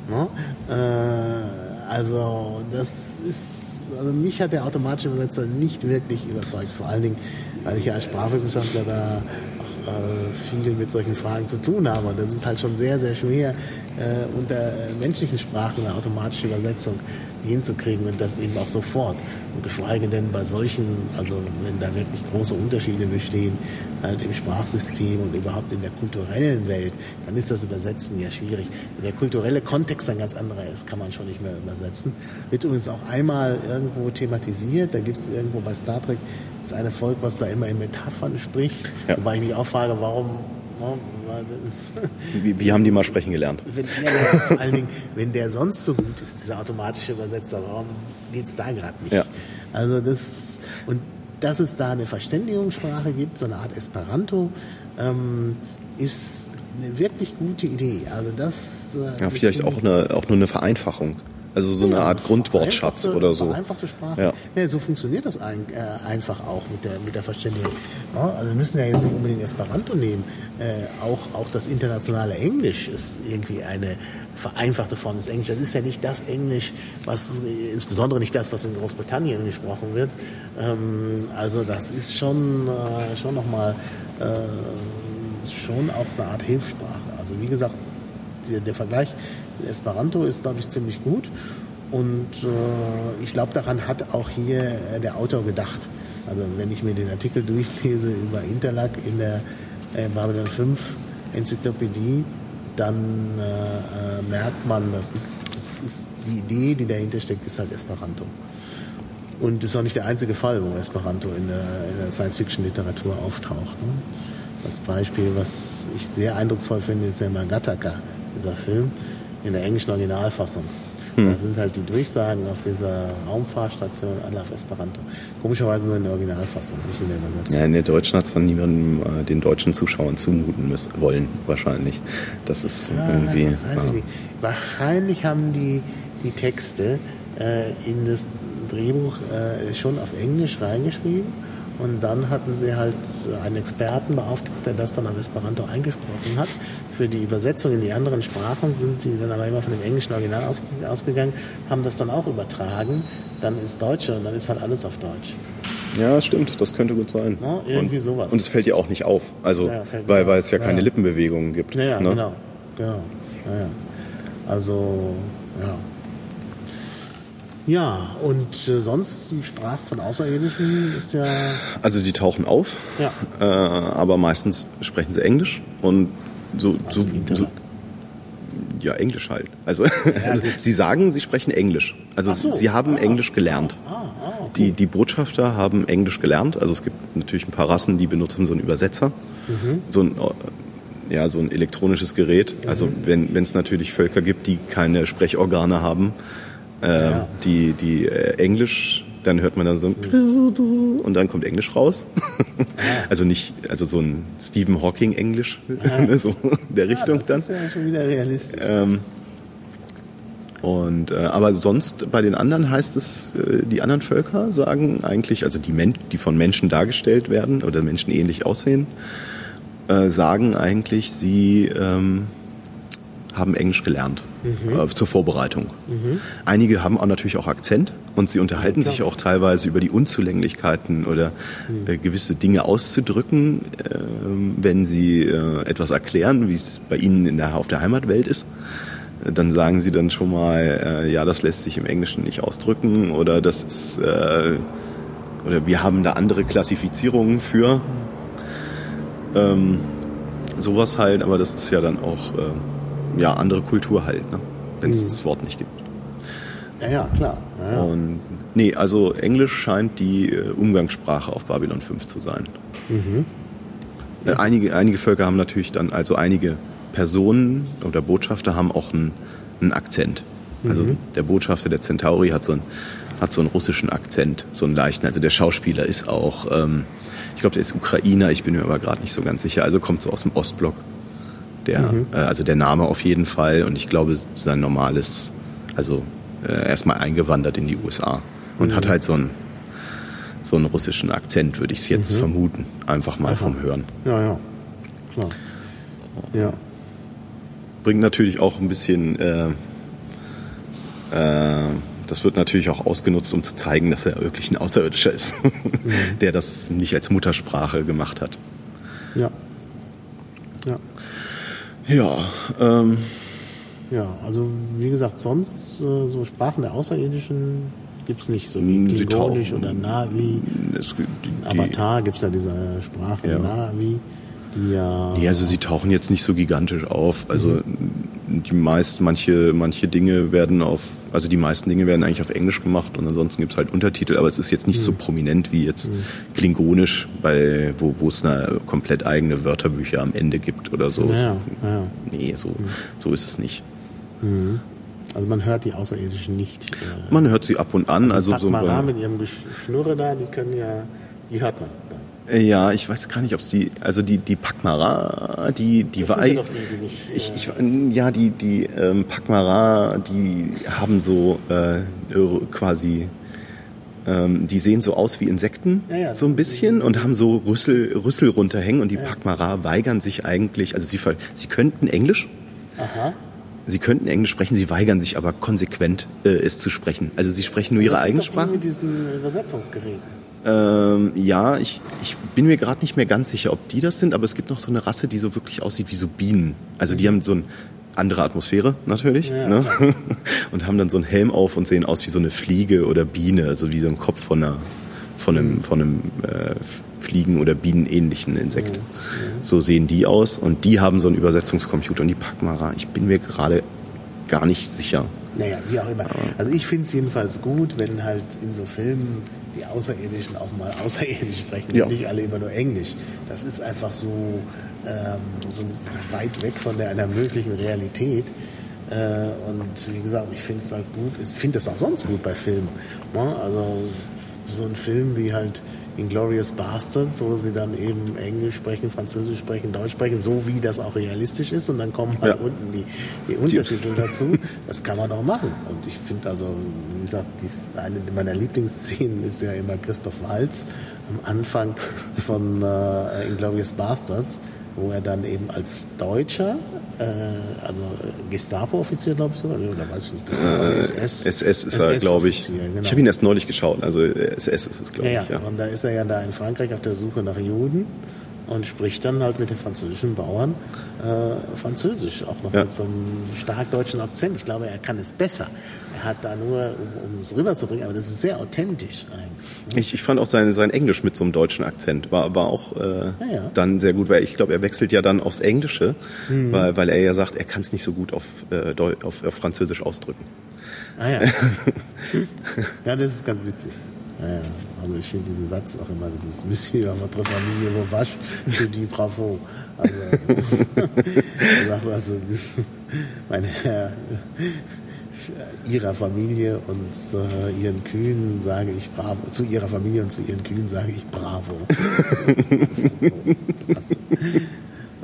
Ne? Äh, also das ist, also mich hat der automatische Übersetzer nicht wirklich überzeugt. Vor allen Dingen, weil ich ja als Sprachwissenschaftler da auch äh, viel mit solchen Fragen zu tun habe. Und das ist halt schon sehr, sehr schwer, äh, unter menschlichen Sprachen eine automatische Übersetzung hinzukriegen und das eben auch sofort. Und geschweige denn bei solchen, also wenn da wirklich große Unterschiede bestehen, halt im Sprachsystem und überhaupt in der kulturellen Welt, dann ist das Übersetzen ja schwierig. Wenn der kulturelle Kontext ein ganz anderer ist, kann man schon nicht mehr übersetzen. Wird übrigens auch einmal irgendwo thematisiert, da gibt es irgendwo bei Star Trek das eine Volk, was da immer in Metaphern spricht, ja. wobei ich mich auch frage, warum wie, wie, haben die mal sprechen gelernt? Wenn, ja, vor allen Dingen, wenn der sonst so gut ist, dieser automatische Übersetzer, warum geht es da gerade nicht? Ja. Also das, und dass es da eine Verständigungssprache gibt, so eine Art Esperanto, ähm, ist eine wirklich gute Idee. Also das äh, ja, vielleicht auch eine auch nur eine Vereinfachung. Also so eine Art Grundwortschatz oder so. Vereinfachte Sprache. Ja. ja. so funktioniert das ein, äh, einfach auch mit der, mit der Verständigung. Ja, also wir müssen ja jetzt nicht unbedingt Esperanto nehmen. Äh, auch, auch das internationale Englisch ist irgendwie eine vereinfachte Form des Englisch. Das ist ja nicht das Englisch, was insbesondere nicht das, was in Großbritannien gesprochen wird. Ähm, also das ist schon, äh, schon nochmal äh, schon auch eine Art Hilfssprache. Also wie gesagt, der, der Vergleich Esperanto ist, glaube ich, ziemlich gut. Und äh, ich glaube, daran hat auch hier äh, der Autor gedacht. Also wenn ich mir den Artikel durchlese über Interlac in der äh, Babylon 5 Enzyklopädie, dann äh, äh, merkt man, das ist, das ist die Idee, die dahinter steckt, ist halt Esperanto. Und das ist auch nicht der einzige Fall, wo Esperanto in der, der Science-Fiction-Literatur auftaucht. Ne? Das Beispiel, was ich sehr eindrucksvoll finde, ist ja Magataka, dieser Film in der englischen Originalfassung. Hm. Da sind halt die Durchsagen auf dieser Raumfahrstation alle auf Esperanto. Komischerweise nur in der Originalfassung, nicht in der Übersetzung. Ja, in der deutschen hat es dann niemandem äh, den deutschen Zuschauern zumuten müssen, wollen, wahrscheinlich. Das ist ja, irgendwie. Weiß ich nicht. Wahrscheinlich haben die die Texte äh, in das Drehbuch äh, schon auf Englisch reingeschrieben und dann hatten sie halt einen Experten beauftragt, der das dann auf Esperanto eingesprochen hat. Für die Übersetzung in die anderen Sprachen sind die dann aber immer von dem englischen Original aus, ausgegangen, haben das dann auch übertragen, dann ins Deutsche und dann ist halt alles auf Deutsch. Ja, stimmt, das könnte gut sein. Ja, irgendwie und, sowas. Und es fällt dir auch nicht auf, also ja, weil, weil es ja keine ja. Lippenbewegungen gibt. Ja, ne? genau. genau. Also, ja. Ja, und äh, sonst Sprache von Außerirdischen ist ja. Also die tauchen auf, ja. äh, aber meistens sprechen sie Englisch und so, also so, so ja, Englisch halt. Also, ja, also sie sagen, sie sprechen Englisch. Also so. sie haben ah, Englisch gelernt. Ah, ah, okay. die, die Botschafter haben Englisch gelernt. Also es gibt natürlich ein paar Rassen, die benutzen so einen Übersetzer. Mhm. So ein ja, so ein elektronisches Gerät. Also mhm. wenn es natürlich Völker gibt, die keine Sprechorgane haben, äh, ja. die, die äh, Englisch, dann hört man dann so ein und dann kommt Englisch raus. also nicht, also so ein Stephen Hawking Englisch, ne, so in der Richtung das dann. Das ist ja schon wieder realistisch. Ähm, und, äh, aber sonst bei den anderen heißt es, äh, die anderen Völker sagen eigentlich, also die, Men die von Menschen dargestellt werden oder Menschen ähnlich aussehen, äh, sagen eigentlich, sie ähm, haben Englisch gelernt mhm. äh, zur Vorbereitung. Mhm. Einige haben auch natürlich auch Akzent und sie unterhalten ja, sich auch teilweise über die Unzulänglichkeiten oder mhm. äh, gewisse Dinge auszudrücken, äh, wenn sie äh, etwas erklären, wie es bei ihnen in der, auf der Heimatwelt ist. Dann sagen sie dann schon mal, äh, ja, das lässt sich im Englischen nicht ausdrücken oder das ist äh, oder wir haben da andere Klassifizierungen für. Ähm, sowas halt, aber das ist ja dann auch ja, andere Kultur halt, ne? wenn es mhm. das Wort nicht gibt. Ja, ja, klar. Ja, ja. Und nee, also Englisch scheint die äh, Umgangssprache auf Babylon 5 zu sein. Mhm. Äh, einige, einige Völker haben natürlich dann, also einige Personen oder Botschafter haben auch einen, einen Akzent. Also mhm. der Botschafter der Centauri hat so, einen, hat so einen russischen Akzent, so einen leichten. Also der Schauspieler ist auch, ähm, ich glaube, der ist Ukrainer, ich bin mir aber gerade nicht so ganz sicher. Also kommt so aus dem Ostblock. Der, mhm. äh, also der Name auf jeden Fall und ich glaube, sein normales, also äh, erstmal eingewandert in die USA und mhm. hat halt so einen, so einen russischen Akzent, würde ich es jetzt mhm. vermuten. Einfach mal Aha. vom Hören. Ja, ja. Klar. Ja. Bringt natürlich auch ein bisschen, äh, äh, das wird natürlich auch ausgenutzt, um zu zeigen, dass er wirklich ein Außerirdischer ist, mhm. der das nicht als Muttersprache gemacht hat. Ja. Ja. Ja, ähm, ja, also wie gesagt, sonst äh, so Sprachen der Außerirdischen gibt es nicht, so wie Klingonisch oder Navi. Es, die, Avatar gibt es ja diese Sprache ja. Navi. Die ja, ja, also sie tauchen jetzt nicht so gigantisch auf. Also mhm. Die meist, manche, manche Dinge werden auf, also die meisten Dinge werden eigentlich auf Englisch gemacht und ansonsten gibt es halt Untertitel, aber es ist jetzt nicht mhm. so prominent wie jetzt mhm. Klingonisch, bei, wo, wo es eine komplett eigene Wörterbücher am Ende gibt oder so. Ja, ja. Nee, so, mhm. so ist es nicht. Mhm. Also man hört die Außerirdischen nicht. Äh, man hört sie ab und an. Also die so mit ihrem Geschnurre da, die können ja, die hört man. Äh, ja, ich weiß gar nicht, ob es die, also die die Pakmara, die die das war, sind ja doch die, die nicht, ich, ich, ja die die ähm, Pakmara, die haben so äh, quasi ähm, die sehen so aus wie Insekten, ja, ja, so ein bisschen, und haben so Rüssel, Rüssel runterhängen. Und die ja. Pakmara weigern sich eigentlich, also sie, sie könnten Englisch, Aha. Sie könnten Englisch sprechen, sie weigern sich aber konsequent, äh, es zu sprechen. Also sie sprechen nur ihre eigene Sprache. mit diesen Übersetzungsgeräten. Ähm, ja, ich, ich bin mir gerade nicht mehr ganz sicher, ob die das sind, aber es gibt noch so eine Rasse, die so wirklich aussieht wie so Bienen. Also die haben so eine andere Atmosphäre natürlich ja, ne? und haben dann so einen Helm auf und sehen aus wie so eine Fliege oder Biene, also wie so ein Kopf von einer von einem, von einem äh, Fliegen- oder Bienenähnlichen Insekt. So sehen die aus und die haben so einen Übersetzungscomputer und die Pakmara. Ich bin mir gerade gar nicht sicher. Naja, wie auch immer. Also ich finde es jedenfalls gut, wenn halt in so Filmen die Außerirdischen auch mal außerirdisch sprechen ja. und nicht alle immer nur Englisch. Das ist einfach so, ähm, so weit weg von der, einer möglichen Realität. Äh, und wie gesagt, ich finde es halt gut. Ich finde das auch sonst gut bei Filmen. Ne? Also so ein Film wie halt Inglorious Bastards, wo sie dann eben Englisch sprechen, Französisch sprechen, Deutsch sprechen, so wie das auch realistisch ist und dann kommen halt ja. unten die, die Untertitel dazu. Das kann man auch machen. Und ich finde also, wie gesagt, dies, eine meiner Lieblingsszenen ist ja immer Christoph Walz am Anfang von äh, Inglorious Bastards, wo er dann eben als Deutscher, äh, also Gestapo-Offizier, glaube ich sogar, oder weiß ich nicht, äh, SS. SS ist er, glaube ich. Genau. Ich habe ihn erst neulich geschaut, also SS ist es, glaube ja, ich. Ja. und da ist er ja da in Frankreich auf der Suche nach Juden und spricht dann halt mit den französischen Bauern äh, Französisch, auch noch ja. mit so einem stark deutschen Akzent. Ich glaube, er kann es besser. Er hat da nur, um, um es rüberzubringen, aber das ist sehr authentisch eigentlich. Ne? Ich, ich fand auch sein, sein Englisch mit so einem deutschen Akzent war, war auch äh, ja, ja. dann sehr gut, weil ich glaube, er wechselt ja dann aufs Englische, mhm. weil, weil er ja sagt, er kann es nicht so gut auf, äh, auf, auf Französisch ausdrücken. Ah ja. ja, das ist ganz witzig. Ja, also ich finde diesen Satz auch immer, dieses Monsieur votre famille vos vaches, je dis bravo. Also, sagt also, meine Herr, ihrer Familie und äh, ihren Kühen sage ich bravo, zu ihrer Familie und zu ihren Kühen sage ich bravo. so,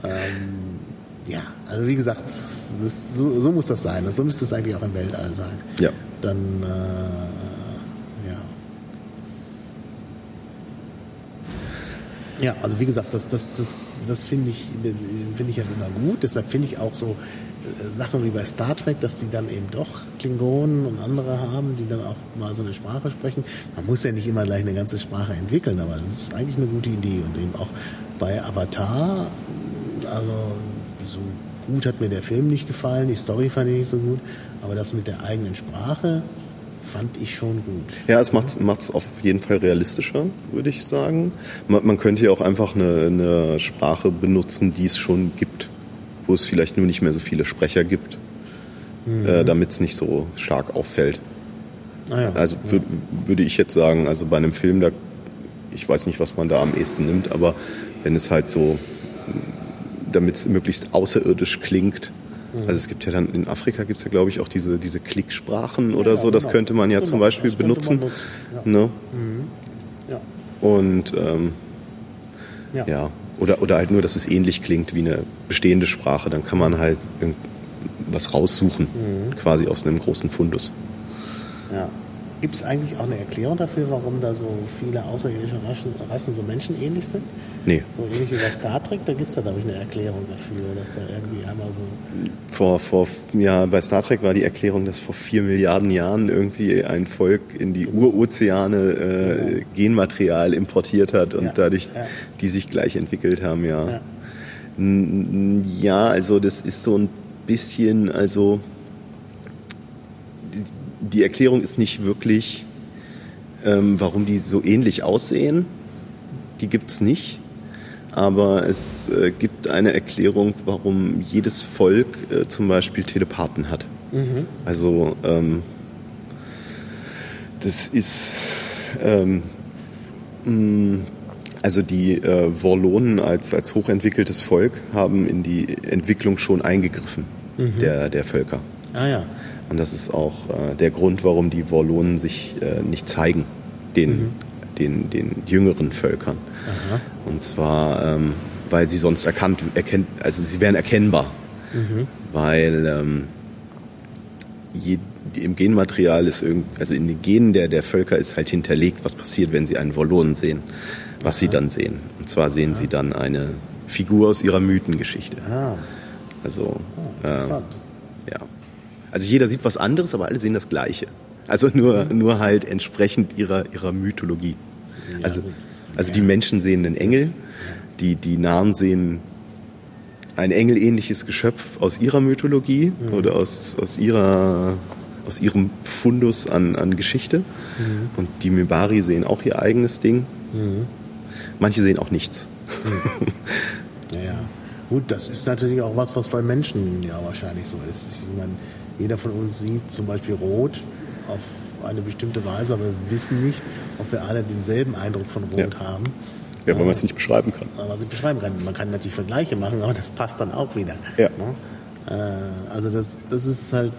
ähm, ja, also wie gesagt, das, so, so, muss das sein. So müsste es eigentlich auch im Weltall sein. Ja. Dann äh, Ja, also wie gesagt, das, das, das, das finde ich, finde ich halt immer gut. Deshalb finde ich auch so äh, Sachen wie bei Star Trek, dass die dann eben doch Klingonen und andere haben, die dann auch mal so eine Sprache sprechen. Man muss ja nicht immer gleich eine ganze Sprache entwickeln, aber das ist eigentlich eine gute Idee. Und eben auch bei Avatar, also so gut hat mir der Film nicht gefallen, die Story fand ich nicht so gut, aber das mit der eigenen Sprache, fand ich schon gut. Ja, es macht es auf jeden Fall realistischer, würde ich sagen. Man, man könnte ja auch einfach eine, eine, Sprache benutzen, die es schon gibt, wo es vielleicht nur nicht mehr so viele Sprecher gibt, mhm. äh, damit es nicht so stark auffällt. Ah, ja. Also ja. würde ich jetzt sagen, also bei einem Film, da, ich weiß nicht, was man da am ehesten nimmt, aber wenn es halt so, damit es möglichst außerirdisch klingt. Also es gibt ja dann in Afrika gibt es ja glaube ich auch diese, diese Klicksprachen oder ja, so, das genau. könnte man ja genau. zum Beispiel benutzen. benutzen. Ne? Mhm. Ja. Und ähm, ja. ja. Oder, oder halt nur, dass es ähnlich klingt wie eine bestehende Sprache, dann kann man halt was raussuchen, mhm. quasi aus einem großen Fundus. Ja. Gibt es eigentlich auch eine Erklärung dafür, warum da so viele außerirdische Rassen so menschenähnlich sind? Nee. So ähnlich wie bei Star Trek, da gibt es ja, glaube ich, eine Erklärung dafür, dass da irgendwie einmal so. Vor, vor, ja, bei Star Trek war die Erklärung, dass vor vier Milliarden Jahren irgendwie ein Volk in die genau. Urozeane äh, genau. Genmaterial importiert hat und ja. dadurch ja. die sich gleich entwickelt haben, ja. ja. Ja, also das ist so ein bisschen, also die Erklärung ist nicht wirklich, ähm, warum die so ähnlich aussehen. Die gibt es nicht. Aber es äh, gibt eine Erklärung, warum jedes Volk äh, zum Beispiel Telepathen hat. Mhm. Also ähm, das ist ähm, mh, also die äh, Worlonen als, als hochentwickeltes Volk haben in die Entwicklung schon eingegriffen mhm. der, der Völker. Ah ja. Und das ist auch äh, der Grund, warum die Worlonen sich äh, nicht zeigen, den, mhm. den, den jüngeren Völkern. Aha. Und zwar, ähm, weil sie sonst erkannt, erkennt, also sie wären erkennbar. Mhm. Weil ähm, je, im Genmaterial ist irgend, also in den Genen der, der Völker ist halt hinterlegt, was passiert, wenn sie einen Wollonen sehen. Was Aha. sie dann sehen. Und zwar sehen Aha. sie dann eine Figur aus ihrer Mythengeschichte. Ah. Also, oh, äh, ja. Also jeder sieht was anderes, aber alle sehen das Gleiche. Also nur, nur halt entsprechend ihrer, ihrer Mythologie. Also, also die Menschen sehen einen Engel, die, die Narren sehen ein engelähnliches Geschöpf aus ihrer Mythologie mhm. oder aus, aus, ihrer, aus ihrem Fundus an, an Geschichte. Mhm. Und die Mibari sehen auch ihr eigenes Ding. Mhm. Manche sehen auch nichts. Mhm. Ja, gut, das ist natürlich auch was, was bei Menschen ja wahrscheinlich so ist. Ich meine, jeder von uns sieht zum Beispiel rot auf eine bestimmte Weise, aber wir wissen nicht, ob wir alle denselben Eindruck von Rot ja. haben. Ja, weil man es nicht beschreiben kann. Weil man es nicht beschreiben kann. Man kann natürlich Vergleiche machen, aber das passt dann auch wieder. Ja. Ne? Äh, also das, das ist halt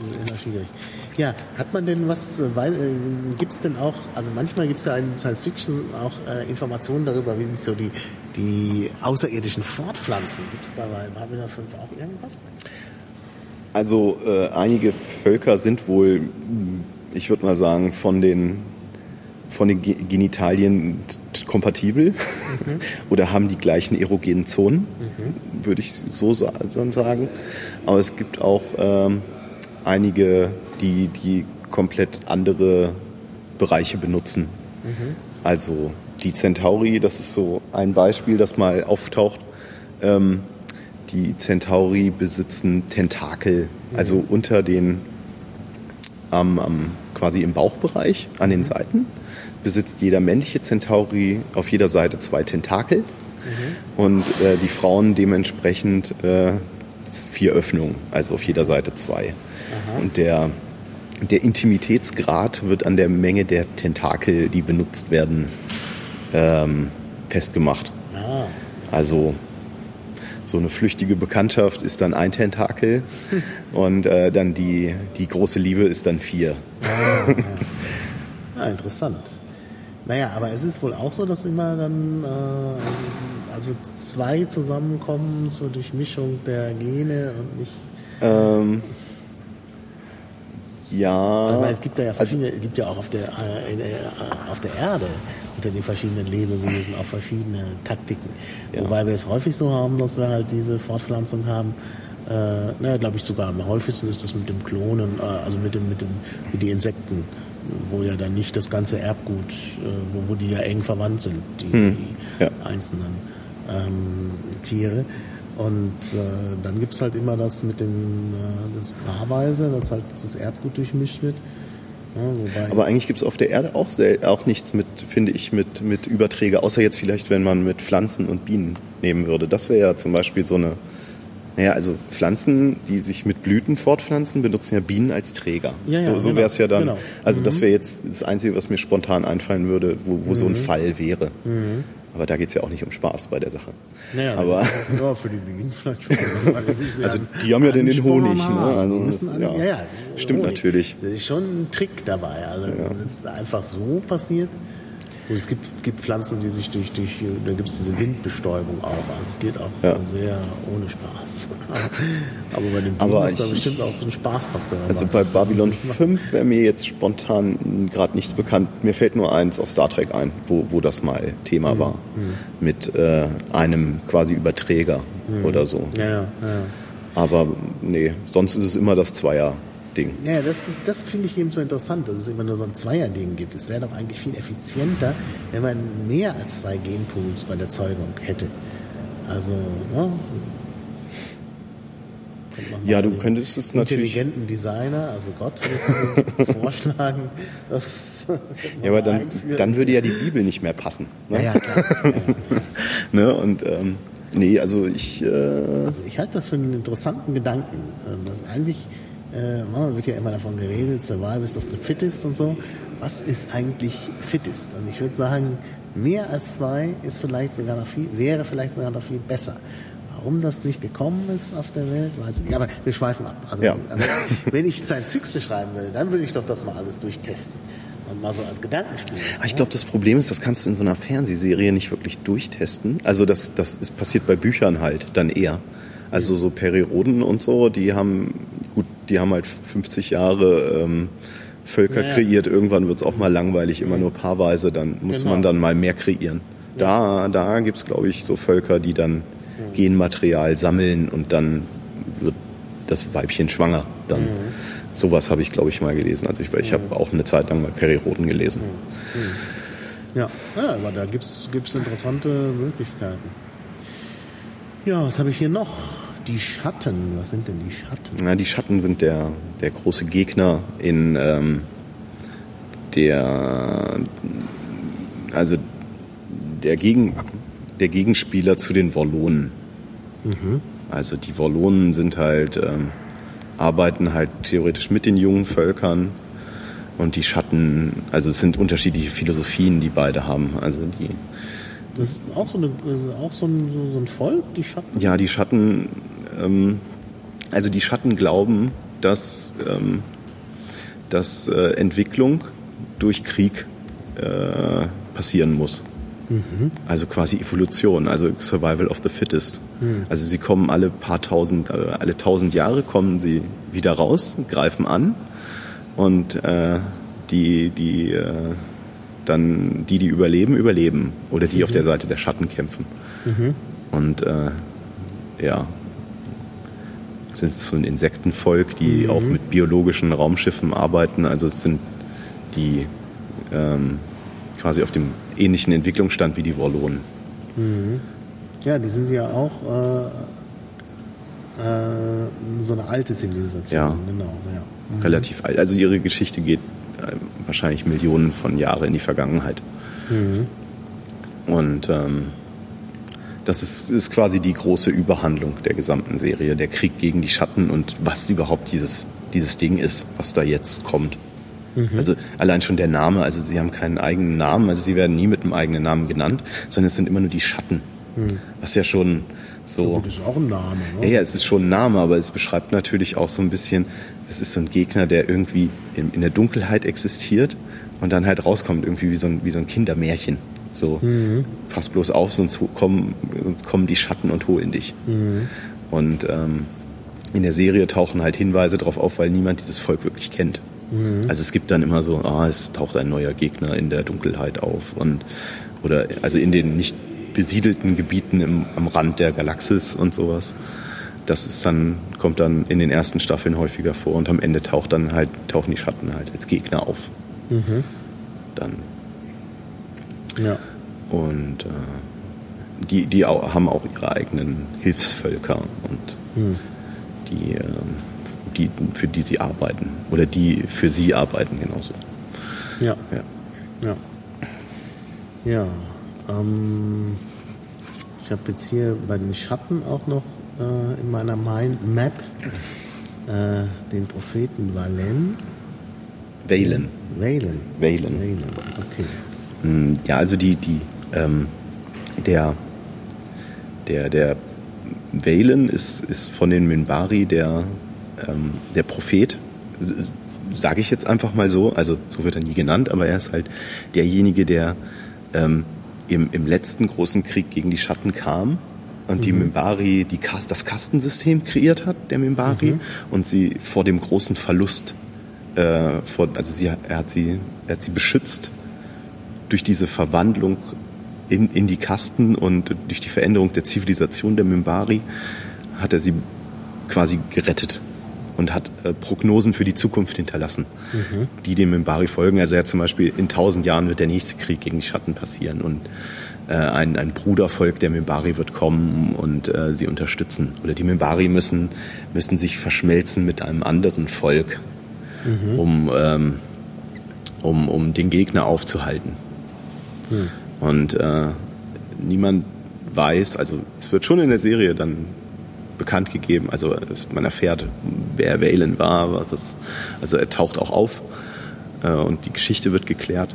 immer schwierig. Ja, hat man denn was, äh, äh gibt es denn auch, also manchmal gibt es ja in Science Fiction auch äh, Informationen darüber, wie sich so die, die Außerirdischen fortpflanzen. Gibt es da bei Babylon 5 auch irgendwas? Also äh, einige Völker sind wohl, ich würde mal sagen, von den von den Genitalien kompatibel mhm. oder haben die gleichen erogenen Zonen, mhm. würde ich so sagen. Aber es gibt auch ähm, einige, die, die komplett andere Bereiche benutzen. Mhm. Also die Centauri, das ist so ein Beispiel, das mal auftaucht. Ähm, die Centauri besitzen Tentakel, also mhm. unter den, ähm, quasi im Bauchbereich, an den mhm. Seiten, besitzt jeder männliche Centauri auf jeder Seite zwei Tentakel mhm. und äh, die Frauen dementsprechend äh, vier Öffnungen, also auf jeder Seite zwei. Aha. Und der, der Intimitätsgrad wird an der Menge der Tentakel, die benutzt werden, ähm, festgemacht. Ah. Also so eine flüchtige Bekanntschaft ist dann ein Tentakel und äh, dann die, die große Liebe ist dann vier. Ah, ja. ah, interessant. Naja, aber es ist wohl auch so, dass immer dann äh, also zwei zusammenkommen zur Durchmischung der Gene und nicht. Ähm, ja. Meine, es gibt ja also verschiedene, also, es gibt ja auch auf der, äh, äh, auf der Erde unter den verschiedenen Lebewesen auch verschiedene Taktiken. Ja. Wobei wir es häufig so haben, dass wir halt diese Fortpflanzung haben. Äh, naja, glaube ich sogar am häufigsten ist das mit dem Klonen, äh, also mit dem, mit dem, mit die Insekten, wo ja dann nicht das ganze Erbgut, äh, wo, wo die ja eng verwandt sind, die, hm. die ja. einzelnen ähm, Tiere. Und äh, dann gibt's halt immer das mit dem äh, das Paarweise, dass halt das Erbgut durchmischt wird. Ja, Aber eigentlich gibt's auf der Erde auch, sehr, auch nichts mit, finde ich, mit, mit Überträge, außer jetzt vielleicht, wenn man mit Pflanzen und Bienen nehmen würde. Das wäre ja zum Beispiel so eine Naja, also Pflanzen, die sich mit Blüten fortpflanzen, benutzen ja Bienen als Träger. Ja, ja, so so genau, wäre es ja dann. genau. Also das wäre jetzt das Einzige, was mir spontan einfallen würde, wo, wo so ein Fall wäre. Aber da geht's ja auch nicht um Spaß bei der Sache. Naja, Aber ja, für die Bienen vielleicht schon. Weil die Also die haben ja den Ansporn Honig, ne? Also alle, ja. ja, ja, Stimmt natürlich. Das ist schon ein Trick dabei. Also wenn es einfach so passiert. Es gibt, gibt Pflanzen, die sich durch, durch da gibt es diese Windbestäubung auch. Also es geht auch Ja. sehr ohne Spaß. Aber bei den Bienen ist da bestimmt auch ein Spaßfaktor. Also bei Babylon 5 wäre mir jetzt spontan gerade nichts bekannt. Mir fällt nur eins aus Star Trek ein, wo, wo das mal Thema war. Mit äh, einem quasi Überträger oder so. Ja, ja, ja. Aber nee, sonst ist es immer das Zweier-Ding. Ja, das, ist- das finde ich eben so interessant, dass es immer nur so ein Zweierding gibt. Es wäre doch eigentlich viel effizienter, wenn man mehr als zwei Genpools bei der Zeugung hätte. Also, ja. Man Ja, mal du könntest es natürlich. intelligenten Designer, also Gott, ich vorschlagen, das Ja, aber dann, einführen. dann würde ja die Bibel nicht mehr passen. Ne? ja, ja, klar. Ja, ja. Ne? Und ähm, nee, also ich. Äh, Also ich halte das für einen interessanten Gedanken. Also Das eigentlich, äh, man wird ja immer davon geredet, Survival is of the fittest und so. Was ist eigentlich fittest? Und ich würde sagen, mehr als zwei ist vielleicht sogar noch viel, wäre vielleicht sogar noch viel besser. Warum das nicht gekommen ist auf der Welt, weiß ich nicht. Aber wir schweifen ab. Also Ja. wenn ich Science Fiction schreiben will, dann würde ich doch das mal alles durchtesten. Und mal so als Gedankenspiel. Aber ich glaube, das Problem ist, das kannst du in so einer Fernsehserie nicht wirklich durchtesten. Also das, das ist passiert bei Büchern halt dann eher. Also so Periroden und so, die haben, gut, die haben halt 50 Jahre ähm, Völker Ja, ja. kreiert. Irgendwann wird's auch mal langweilig, immer nur paarweise, dann muss Genau. man dann mal mehr kreieren. Da, da gibt's glaube ich, so Völker, die dann Genmaterial sammeln und dann wird das Weibchen schwanger. Dann sowas habe ich, glaube ich, mal gelesen. Also ich, ich habe auch eine Zeit lang mal Periroden gelesen. Ja, ja aber da gibt's gibt's interessante Möglichkeiten. Ja, was habe ich hier noch? Die Schatten. Was sind denn die Schatten? Na, die Schatten sind der, der große Gegner in ähm, der also der, Gegen, der Gegenspieler zu den Wollonen. Also die Wollonen sind halt ähm, arbeiten halt theoretisch mit den jungen Völkern und die Schatten, also es sind unterschiedliche Philosophien, die beide haben. Also die Das ist auch so, eine, ist auch so, ein, so ein Volk, die Schatten. Ja, die Schatten, ähm, also die Schatten glauben, dass, ähm, dass äh, Entwicklung durch Krieg äh, passieren muss. Also quasi Evolution, also Survival of the Fittest. Also sie kommen alle paar tausend, äh, alle tausend Jahre kommen sie wieder raus, greifen an und äh, die, die äh, dann die, die überleben, überleben oder die auf der Seite der Schatten kämpfen. Und äh, ja, sind so ein Insektenvolk, die auch mit biologischen Raumschiffen arbeiten. Also es sind die ähm, quasi auf dem ähnlichen Entwicklungsstand wie die Wollonen. Ja, die sind ja auch äh, äh, so eine alte Zivilisation. Ja. Genau, ja. Relativ alt. Also ihre Geschichte geht äh, wahrscheinlich Millionen von Jahren in die Vergangenheit. Und ähm, das ist, ist quasi die große Überhandlung der gesamten Serie, der Krieg gegen die Schatten und was überhaupt dieses, dieses Ding ist, was da jetzt kommt. Also allein schon der Name, also sie haben keinen eigenen Namen, also sie werden nie mit einem eigenen Namen genannt, sondern es sind immer nur die Schatten. Was ja schon so. Gut, ist auch ein Name. Ja, Ne? ja, es ist schon ein Name, aber es beschreibt natürlich auch so ein bisschen, es ist so ein Gegner, der irgendwie in, in der Dunkelheit existiert und dann halt rauskommt, irgendwie wie so ein, wie so ein Kindermärchen. So, pass bloß auf, sonst kommen, sonst kommen die Schatten und holen dich. Und ähm, in der Serie tauchen halt Hinweise darauf auf, weil niemand dieses Volk wirklich kennt. Also es gibt dann immer so, ah, es taucht ein neuer Gegner in der Dunkelheit auf und oder also in den nicht besiedelten Gebieten im, am Rand der Galaxis und sowas. Das ist dann, kommt dann in den ersten Staffeln häufiger vor und am Ende taucht dann halt, tauchen die Schatten halt als Gegner auf. Dann. Ja. Und äh, die, die au- haben auch ihre eigenen Hilfsvölker und die, ähm, die, für die sie arbeiten. Oder die für sie arbeiten genauso. Ja. Ja. Ja. Ja. Ähm, ich habe jetzt hier bei den Schatten auch noch äh, in meiner Mindmap äh, den Propheten Valen. Valen. Valen. Valen. Valen, okay. Mm, Ja, also die, die, ähm, der, der, der Valen ist, ist von den Minbari der, ähm, der Prophet, sage ich jetzt einfach mal so, also so wird er nie genannt, aber er ist halt derjenige, der ähm, im, im letzten großen Krieg gegen die Schatten kam und die Minbari die Kas das Kastensystem kreiert hat, der Minbari, und sie vor dem großen Verlust, äh, vor, also sie, er, hat sie, er hat sie beschützt durch diese Verwandlung in, in die Kasten und durch die Veränderung der Zivilisation der Minbari hat er sie quasi gerettet und hat äh, Prognosen für die Zukunft hinterlassen, die dem Minbari folgen. Also er hat zum Beispiel in tausend Jahren wird der nächste Krieg gegen die Schatten passieren und äh, ein, ein Brudervolk der Minbari wird kommen und äh, sie unterstützen. Oder die Minbari müssen, müssen sich verschmelzen mit einem anderen Volk, um, ähm, um, um den Gegner aufzuhalten. Und äh, niemand weiß, also es wird schon in der Serie dann bekannt gegeben, also es, man erfährt, wer Valen war, was, also er taucht auch auf äh, und die Geschichte wird geklärt,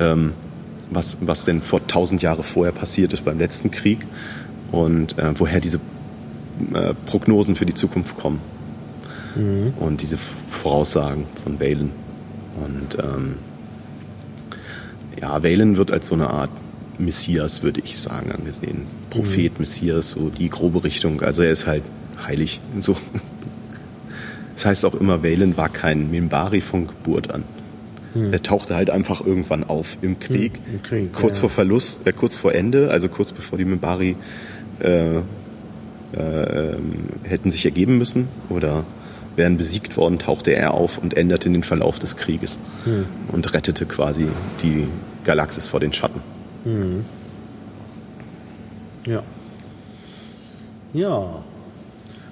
ähm, was, was denn vor tausend Jahre vorher passiert ist beim letzten Krieg und äh, woher diese äh, Prognosen für die Zukunft kommen. Und diese Voraussagen von Valen. Und ähm, ja, Valen wird als so eine Art Messias, würde ich sagen, angesehen. Prophet, Messias, so die grobe Richtung. Also er ist halt heilig. So. Das heißt auch immer, Valen war kein Minbari von Geburt an. Er tauchte halt einfach irgendwann auf im Krieg, Hm, im Krieg, kurz ja. vor Verlust, äh, kurz vor Ende, also kurz bevor die Minbari äh, äh, ähm, hätten sich ergeben müssen oder wären besiegt worden, tauchte er auf und änderte den Verlauf des Krieges und rettete quasi die Galaxis vor den Schatten. Ja. Ja.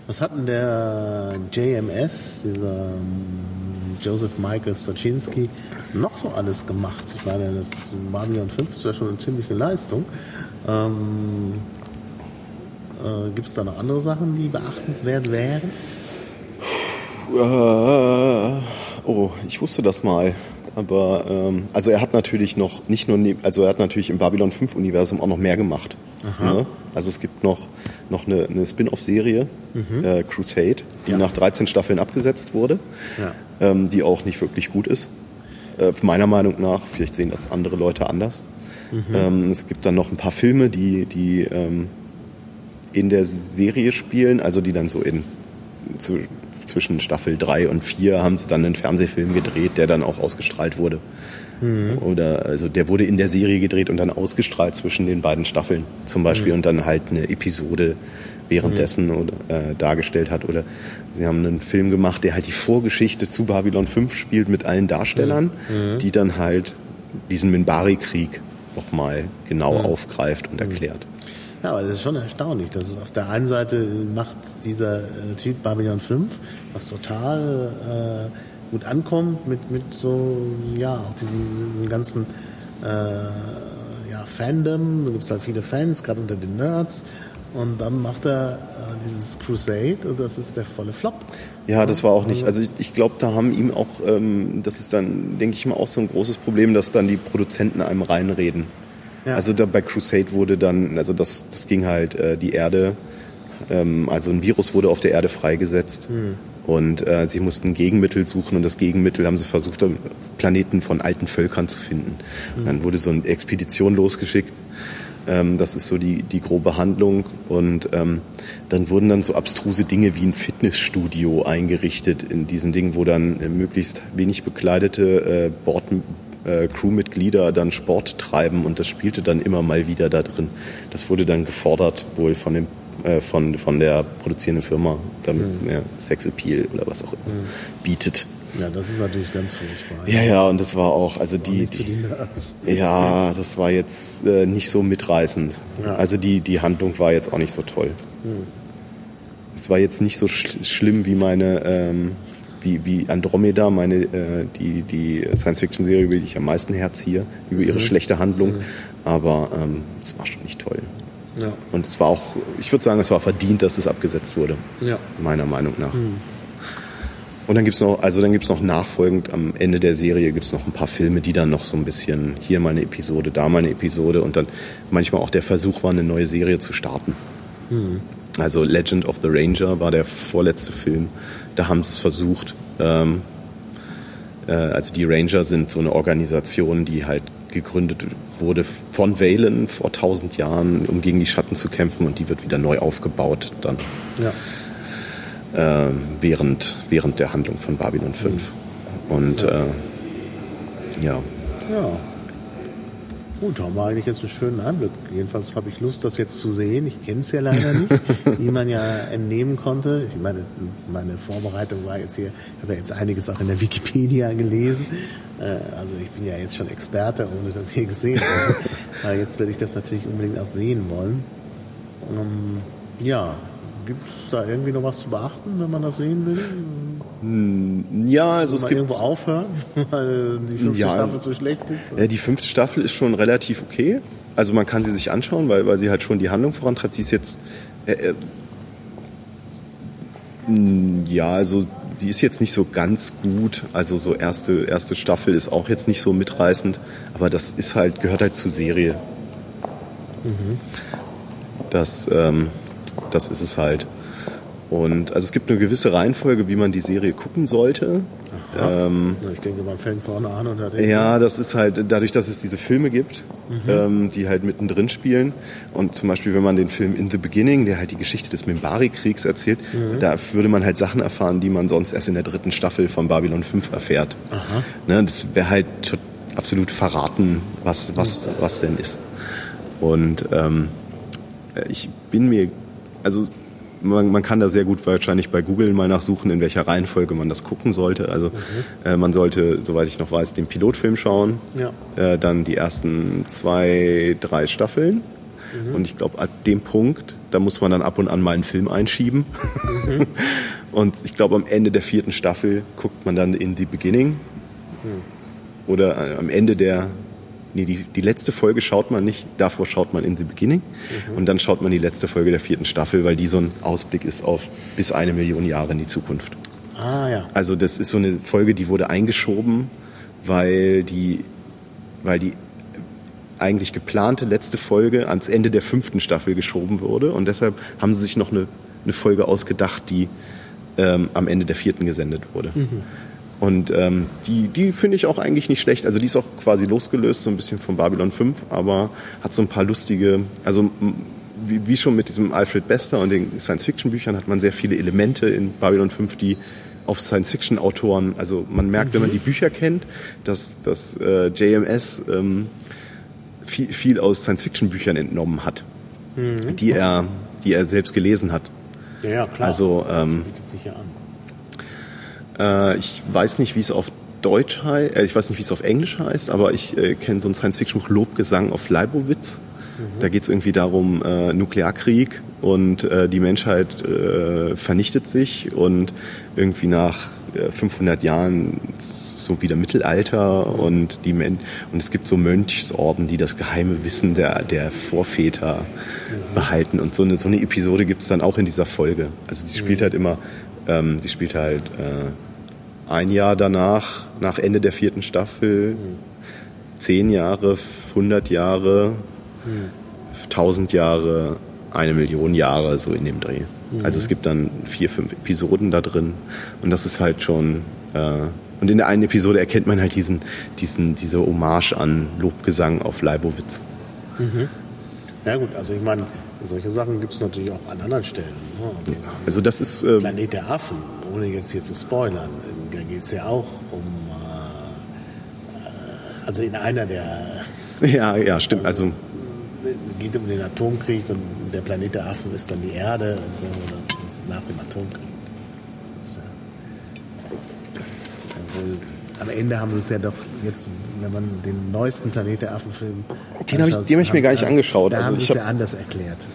Was hat denn der JMS, dieser ähm, Joseph Michael Stoczynski, noch so alles gemacht? Ich meine, das Babylon 5 ist ja schon eine ziemliche Leistung. Ähm, äh, Gibt es da noch andere Sachen, die beachtenswert wären? Äh, oh, ich wusste das mal. Aber ähm, also er hat natürlich noch nicht nur neb- also er hat natürlich im Babylon 5 Universum auch noch mehr gemacht. Ne? Also es gibt noch noch eine, eine Spin-off-Serie äh, Crusade, die Ja. nach 13 Staffeln abgesetzt wurde, Ja. ähm, die auch nicht wirklich gut ist. Äh, meiner Meinung nach, vielleicht sehen das andere Leute anders. Ähm, es gibt dann noch ein paar Filme, die die ähm, in der Serie spielen, also die dann so in zu, zwischen Staffel 3 und 4 haben sie dann einen Fernsehfilm gedreht, der dann auch ausgestrahlt wurde. Oder also der wurde in der Serie gedreht und dann ausgestrahlt zwischen den beiden Staffeln zum Beispiel und dann halt eine Episode währenddessen oder, äh, dargestellt hat. Oder sie haben einen Film gemacht, der halt die Vorgeschichte zu Babylon 5 spielt mit allen Darstellern, die dann halt diesen Minbari-Krieg nochmal genau aufgreift und erklärt. Ja, aber das ist schon erstaunlich, dass es auf der einen Seite macht dieser äh, Typ Babylon 5, was total äh, gut ankommt mit, mit so, ja, auch diesen, diesen ganzen äh, ja, Fandom, da gibt es halt viele Fans, gerade unter den Nerds. Und dann macht er äh, dieses Crusade und das ist der volle Flop. Ja, das war auch nicht. Also ich, ich glaube, da haben ihm auch, ähm, das ist dann, denke ich mal, auch so ein großes Problem, dass dann die Produzenten einem reinreden. Ja. Also da bei Crusade wurde dann, also das, das ging halt äh, die Erde, ähm, also ein Virus wurde auf der Erde freigesetzt und äh, sie mussten Gegenmittel suchen und das Gegenmittel haben sie versucht, Planeten von alten Völkern zu finden. Dann wurde so eine Expedition losgeschickt. Ähm, das ist so die, die grobe Handlung. Und ähm, dann wurden dann so abstruse Dinge wie ein Fitnessstudio eingerichtet in diesem Ding, wo dann äh, möglichst wenig bekleidete äh, Bord, äh, Crewmitglieder dann Sport treiben und das spielte dann immer mal wieder da drin. Das wurde dann gefordert wohl von dem äh, von, von der produzierenden Firma, damit es mehr Sexappeal oder was auch immer bietet. Ja, das ist natürlich ganz furchtbar. Ja, ja, und das war auch, also für die die ja, das war jetzt äh, nicht so mitreißend. Ja. Also die, die Handlung war jetzt auch nicht so toll. Es war jetzt nicht so sch schlimm wie meine, ähm, wie, wie Andromeda, meine, äh, die, die Science-Fiction-Serie, über die ich am meisten herziehe, über ihre schlechte Handlung. Aber ähm, es war schon nicht toll. Ja. Und es war auch, ich würde sagen, es war verdient, dass es abgesetzt wurde. Ja. Meiner Meinung nach. Mhm. Und dann gibt's noch, also dann gibt's noch nachfolgend am Ende der Serie gibt's noch ein paar Filme, die dann noch so ein bisschen hier mal eine Episode, da mal eine Episode und dann manchmal auch der Versuch war, eine neue Serie zu starten. Mhm. Also Legend of the Ranger war der vorletzte Film. Da haben sie es versucht. Ähm, äh, also die Ranger sind so eine Organisation, die halt gegründet wurde von Valen vor tausend Jahren, um gegen die Schatten zu kämpfen und die wird wieder neu aufgebaut dann. Ja. Äh, während, während der Handlung von Babylon 5. Mhm. Und ja. Äh, ja. Ja. Gut, haben wir eigentlich jetzt einen schönen Einblick. Jedenfalls habe ich Lust, das jetzt zu sehen. Ich kenne es ja leider nicht, wie man ja entnehmen konnte. Ich meine, meine Vorbereitung war jetzt hier, ich habe ja jetzt einiges auch in der Wikipedia gelesen. Äh, also ich bin ja jetzt schon Experte, ohne das hier gesehen habe. Aber jetzt werde ich das natürlich unbedingt auch sehen wollen. Ähm, ja, Gibt es da irgendwie noch was zu beachten, wenn man das sehen will? Hm, ja, also es gibt irgendwo aufhören, weil die fünfte ja, Staffel zu schlecht ist. Ja, die fünfte Staffel ist schon relativ okay. Also man kann sie sich anschauen, weil, weil sie halt schon die Handlung vorantreibt. Sie ist jetzt äh, äh, hm, ja, also die ist jetzt nicht so ganz gut. Also so erste erste Staffel ist auch jetzt nicht so mitreißend, aber das ist halt gehört halt zur Serie. Mhm. Das ähm, das ist es halt. Und also es gibt eine gewisse Reihenfolge, wie man die Serie gucken sollte. Ähm, ich denke, man fängt vorne an und hat Ja, das ist halt dadurch, dass es diese Filme gibt, mhm. ähm, die halt mittendrin spielen. Und zum Beispiel, wenn man den Film In the Beginning, der halt die Geschichte des Mimbari-Kriegs erzählt, mhm. da würde man halt Sachen erfahren, die man sonst erst in der dritten Staffel von Babylon 5 erfährt. Ne, das wäre halt absolut verraten, was, was, was denn ist. Und ähm, ich bin mir also man, man, kann da sehr gut wahrscheinlich bei Google mal nachsuchen, in welcher Reihenfolge man das gucken sollte. Also mhm. äh, man sollte, soweit ich noch weiß, den Pilotfilm schauen, ja. äh, dann die ersten zwei, drei Staffeln. Mhm. Und ich glaube, ab dem Punkt, da muss man dann ab und an mal einen Film einschieben. Mhm. und ich glaube, am Ende der vierten Staffel guckt man dann in The Beginning. Mhm. Oder äh, am Ende der nee, die, die letzte Folge schaut man nicht, davor schaut man in The Beginning mhm. und dann schaut man die letzte Folge der vierten Staffel, weil die so ein Ausblick ist auf bis eine Million Jahre in die Zukunft. Ah ja. Also das ist so eine Folge, die wurde eingeschoben, weil die, weil die eigentlich geplante letzte Folge ans Ende der fünften Staffel geschoben wurde und deshalb haben sie sich noch eine, eine Folge ausgedacht, die ähm, am Ende der vierten gesendet wurde. Mhm. Und ähm, die, die finde ich auch eigentlich nicht schlecht. Also die ist auch quasi losgelöst, so ein bisschen von Babylon 5, aber hat so ein paar lustige, also wie, wie schon mit diesem Alfred Bester und den Science-Fiction-Büchern hat man sehr viele Elemente in Babylon 5, die auf Science-Fiction-Autoren, also man merkt, mhm. wenn man die Bücher kennt, dass, dass äh, JMS ähm, viel, viel aus Science-Fiction-Büchern entnommen hat, mhm. die, er, die er selbst gelesen hat. Ja, ja klar. Also, ähm, bietet sich ja an. Äh, ich weiß nicht, wie es auf Deutsch heißt, äh, ich weiß nicht, wie es auf Englisch heißt, aber ich äh, kenne so ein Science-Fiction-Buch Lobgesang auf Leibowitz. Mhm. Da geht es irgendwie darum, äh, Nuklearkrieg und äh, die Menschheit äh, vernichtet sich und irgendwie nach 500 Jahren so wieder Mittelalter und die Men und es gibt so Mönchsorden, die das geheime Wissen der, der Vorväter mhm. behalten und so eine, so eine Episode gibt es dann auch in dieser Folge. Also die spielt mhm. halt immer, ähm, die spielt halt äh, ein Jahr danach, nach Ende der vierten Staffel, zehn Jahre, 100 Jahre, 1000 Jahre, eine Million Jahre, so in dem Dreh. Mhm. Also es gibt dann vier, fünf Episoden da drin und das ist halt schon... Äh, und in der einen Episode erkennt man halt diesen, diesen, diese Hommage an Lobgesang auf Leibowitz. Mhm. Ja gut, also ich meine, solche Sachen gibt es natürlich auch an anderen Stellen. Ne? Also, ja, also das ist... Äh, Planet der Affen, ohne jetzt hier zu spoilern geht es ja auch um, äh, also in einer der. Ja, ja, stimmt. Also äh, geht um den Atomkrieg und der Planet der Affen ist dann die Erde und so. Das ist nach dem Atomkrieg. Das ist ja, am Ende haben sie es ja doch jetzt, wenn man den neuesten Planet der Affen-Film. Den habe ich, den hab ich mir gar nicht angeschaut. Da also haben sie es ja anders erklärt.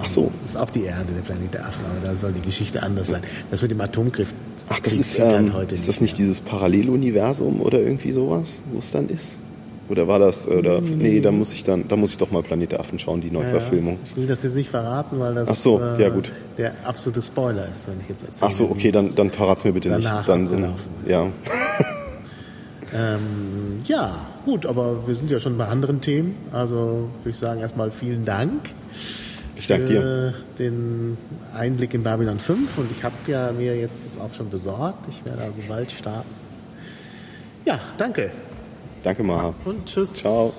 Ach so. Das ist auch die Erde, der Planet der Affen, aber da soll die Geschichte anders sein. Das mit dem Atomgriff. Ach, das ist, ähm, heute ist das nicht mehr. dieses Paralleluniversum oder irgendwie sowas, wo es dann ist? Oder war das, oder, nee, nee da muss ich dann, da muss ich doch mal Planet der Affen schauen, die Neuverfilmung. Ja, ich will das jetzt nicht verraten, weil das Ach so, äh, ja, gut. der absolute Spoiler ist, wenn ich jetzt erzähle. Ach so, okay, dann, dann verrat's mir bitte nicht. Dann, so, ja. ähm, ja, gut, aber wir sind ja schon bei anderen Themen. Also würde ich sagen erstmal vielen Dank. Ich danke dir. Den Einblick in Babylon 5 und ich habe ja mir jetzt das auch schon besorgt. Ich werde also bald starten. Ja, danke. Danke, Maha. Und tschüss. Ciao.